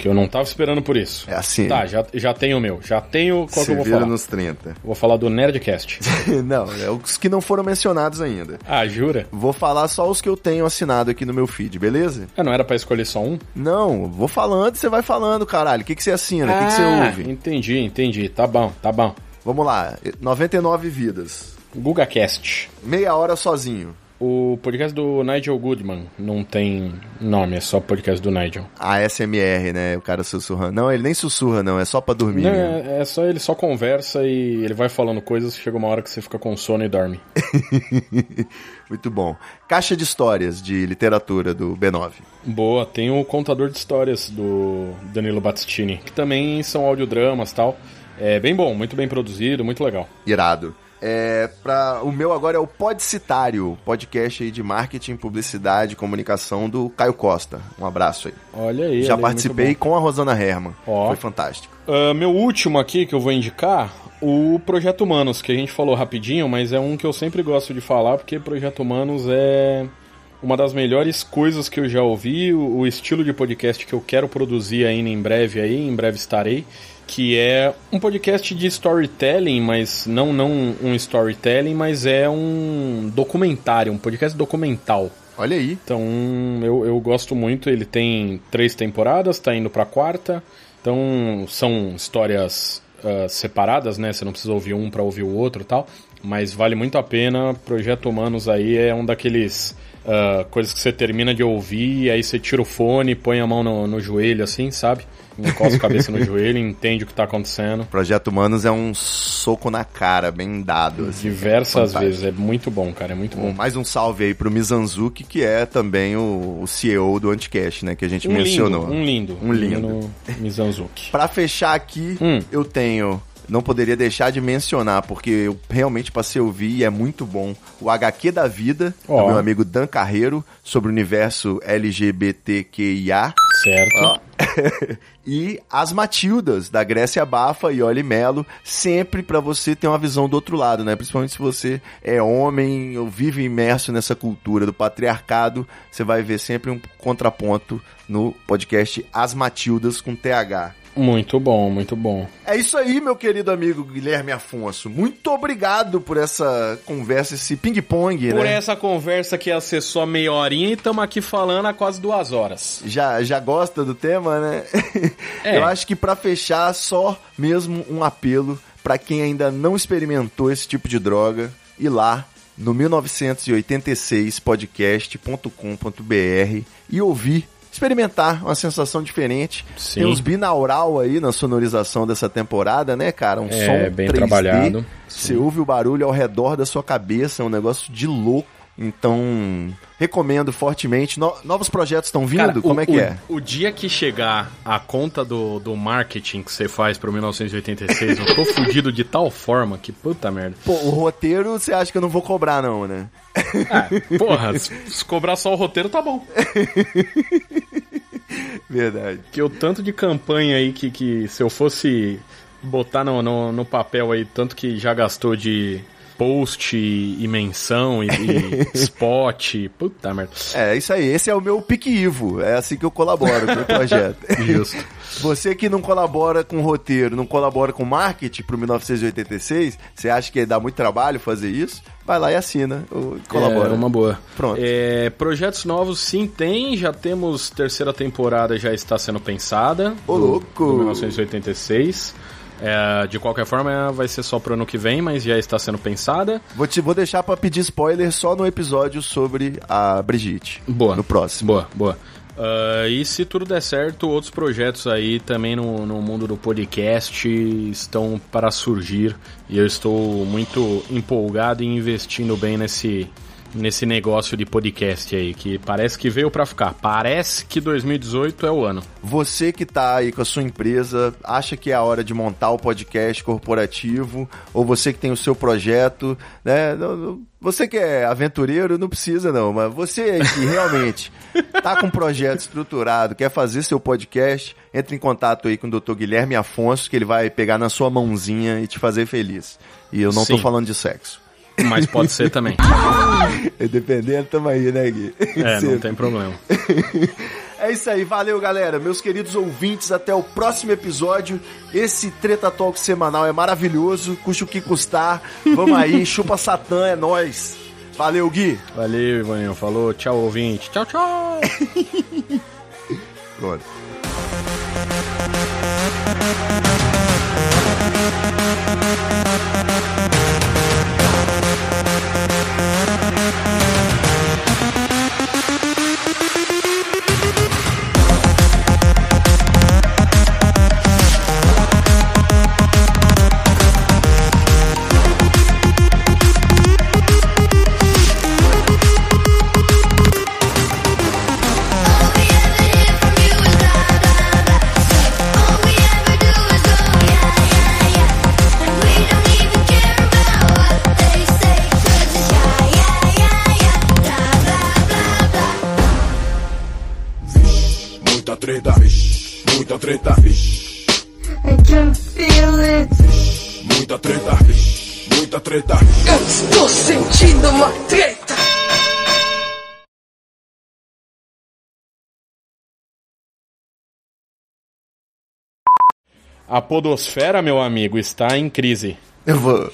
Que eu não tava esperando por isso. É assim. Tá, já, já tenho o meu. Já tenho qual que eu vou falar. nos 30. Vou falar do Nerdcast. não, é os que não foram mencionados ainda. ah, jura? Vou falar só os que eu tenho assinado aqui no meu feed, beleza? Ah, não era pra escolher só um? Não, vou falando e você vai falando, caralho. O que, que você assina? O que, que você Ah, ouve? Entendi, entendi. Tá bom, tá bom. Vamos lá. 99 vidas. GugaCast. Meia hora sozinho. O podcast do Nigel Goodman não tem nome, é só podcast do Nigel. A SMR, né? O cara sussurrando. Não, ele nem sussurra, não. É só pra dormir. Não, é, é só ele só conversa e ele vai falando coisas, chega uma hora que você fica com sono e dorme. Muito bom. Caixa de histórias de literatura do B9. Boa, tem o contador de histórias do Danilo Battistini, que também são audiodramas e tal. É bem bom, muito bem produzido, muito legal. Irado. É, pra, o meu agora é o Podcitário, podcast aí de marketing, publicidade e comunicação do Caio Costa. Um abraço aí. Olha aí. Já participei com a Rosana Herman. Ó. Foi fantástico. Ah, meu último aqui que eu vou indicar, o Projeto Humanos, que a gente falou rapidinho, mas é um que eu sempre gosto de falar, porque Projeto Humanos é uma das melhores coisas que eu já ouvi, o, o estilo de podcast que eu quero produzir ainda em breve aí, em breve estarei, que é um podcast de storytelling, mas não, não um storytelling, mas é um documentário, um podcast documental. Olha aí. Então, eu, eu gosto muito. Ele tem três temporadas, tá indo pra quarta. Então, são histórias ah, separadas, né? Você não precisa ouvir um pra ouvir o outro e tal. Mas vale muito a pena. Projeto Humanos aí é um daqueles ah, coisas que você termina de ouvir, e aí você tira o fone, põe a mão no, no joelho, assim, sabe? Encosta a cabeça no joelho, entende o que tá acontecendo. Projeto Humanos é um soco na cara, bem dado. Assim. Diversas Fantástico. vezes. É muito bom, cara. É muito Bom, mais um salve aí pro Mizanzuki, que é também o, o CEO do Anticast, né? Que a gente Um mencionou. lindo, um lindo. Um lindo. Menino Mizanzuki. Pra fechar aqui, Hum. eu tenho. Não poderia deixar de mencionar, porque eu realmente passei a ouvir e é muito bom. O HQ da Vida, Ó. do meu amigo Dan Carreiro, sobre o universo LGBTQIA. Certo? Ó. e As Matildas, da Grécia Bafa e Oli Melo, sempre pra você ter uma visão do outro lado, né? Principalmente se você é homem ou vive imerso nessa cultura do patriarcado, você vai ver sempre um contraponto no podcast As Matildas com TH. Muito bom, muito bom. É isso aí, meu querido amigo Guilherme Afonso. Muito obrigado por essa conversa, esse ping-pong, Por né? essa conversa que ia ser só meia horinha e estamos aqui falando há quase duas horas. Já, já gosta do tema, né? É. Eu acho que pra fechar, só mesmo um apelo pra quem ainda não experimentou esse tipo de droga, ir lá no 1986podcast.com.br e ouvir, experimentar uma sensação diferente. Sim. Tem uns binaural aí na sonorização dessa temporada, né, cara? Um É, som bem 3D. trabalhado. Você ouve o barulho ao redor da sua cabeça, é um negócio de louco. Então, recomendo fortemente. No- novos projetos estão vindo? Cara, Como o, é que o- é? O dia que chegar a conta do, do marketing que você faz pro 1986, eu tô fudido de tal forma que puta merda. Pô, o roteiro você acha que eu não vou cobrar, não, né? Ah, porra, se, cobrar só o roteiro tá bom. Verdade. Que o tanto de campanha aí que, que se eu fosse botar no, no, no papel aí, tanto que já gastou de post e, menção e, e spot, puta merda. É, isso aí. Esse é o meu pique Ivo. É assim que eu colaboro com o projeto. Justo. Você que não colabora com roteiro, não colabora com marketing pro 1986, você acha que dá muito trabalho fazer isso? Vai lá e assina. Colabora. É uma boa. Pronto. É, projetos novos sim tem, já temos terceira temporada já está sendo pensada. Ô, do- louco! do 1986. É, de qualquer forma, vai ser só pro ano que vem, mas já está sendo pensada. Vou, te, vou deixar pra pedir spoiler só no episódio sobre a Brigitte. Boa. No próximo. Boa, boa. Ah, e se tudo der certo, outros projetos aí também no, no mundo do podcast estão para surgir. E eu estou muito empolgado e investindo bem nesse, nesse negócio de podcast aí, que parece que veio pra ficar. Parece que 2018 é o ano. Você que tá aí com a sua empresa, acha que é a hora de montar o podcast corporativo, ou você que tem o seu projeto, né? Você que é aventureiro, não precisa não, mas você que realmente tá com um projeto estruturado, quer fazer seu podcast, entre em contato aí com o Dr. Guilherme Afonso, que ele vai pegar na sua mãozinha e te fazer feliz. E eu não tô Sim. falando de sexo. Mas pode ser também. Dependendo, tamo aí, né, Gui? É, não tem problema. É isso aí, valeu galera, meus queridos ouvintes, até o próximo episódio. Esse Treta Talk semanal é maravilhoso, custa o que custar. Vamos aí, chupa Satã, é nóis. Valeu, Gui. Valeu, Ivaninho. Falou. Tchau, ouvinte. Tchau, tchau. Pronto. Treta. I can feel it. Muita treta. Muita treta. Eu estou sentindo uma treta. A podosfera, meu amigo, está em crise. Eu vou.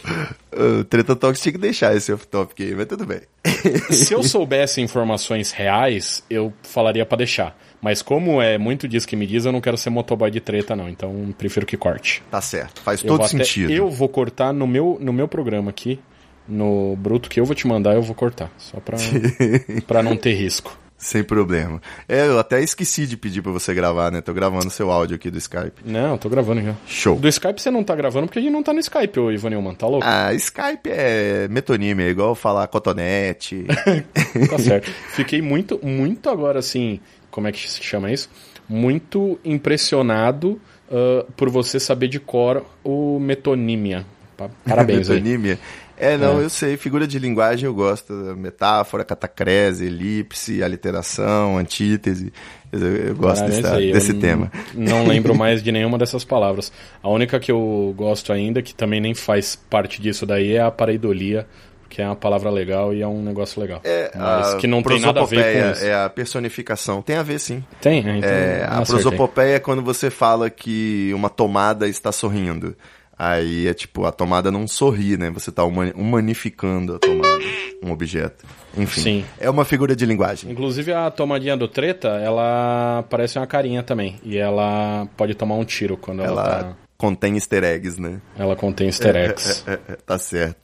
O Treta Talks tinha que deixar esse off-topic aí, mas tudo bem. Se eu soubesse informações reais, eu falaria pra deixar. Mas como é muito diz que me diz, eu não quero ser motoboy de treta, não. Então prefiro que corte. Tá certo, faz Eu todo até- sentido. eu vou cortar no meu, no meu programa aqui, no bruto que eu vou te mandar, eu vou cortar. Só pra, pra não ter risco. Sem problema. É, eu até esqueci de pedir pra você gravar, né? Tô gravando seu áudio aqui do Skype. Não, tô gravando já. Show. Do Skype você não tá gravando porque a gente não tá no Skype, ô Ivan Nilman, tá louco? Ah, Skype é metonímia, é igual falar cotonete. Tá certo. Fiquei muito, muito agora assim, como é que se chama isso? Muito impressionado ah, por você saber de cor o metonímia. Pa- Parabéns aí. Metonímia. É, não, É. eu sei, figura de linguagem eu gosto. Metáfora, catacrese, elipse, aliteração, antítese. Eu, eu gosto Parabéns dessa- aí, eu desse n- tema. Não lembro mais de nenhuma dessas palavras. A única que eu gosto ainda, que também nem faz parte disso daí, é a pareidolia, que é uma palavra legal e é um negócio legal. É, Mas que não tem nada a ver com isso. É a personificação. Tem a ver, sim. Tem? É, então, É, a prosopopeia é quando você fala que uma tomada está sorrindo. Aí é tipo, a tomada não sorri, né? Você humani- humanificando a tomada, um objeto. Enfim, Sim. é uma figura de linguagem. Inclusive a tomadinha do treta, ela parece uma carinha também. E ela pode tomar um tiro quando ela, Ela tá... contém easter eggs, né? Ela contém easter eggs. É, é, tá certo.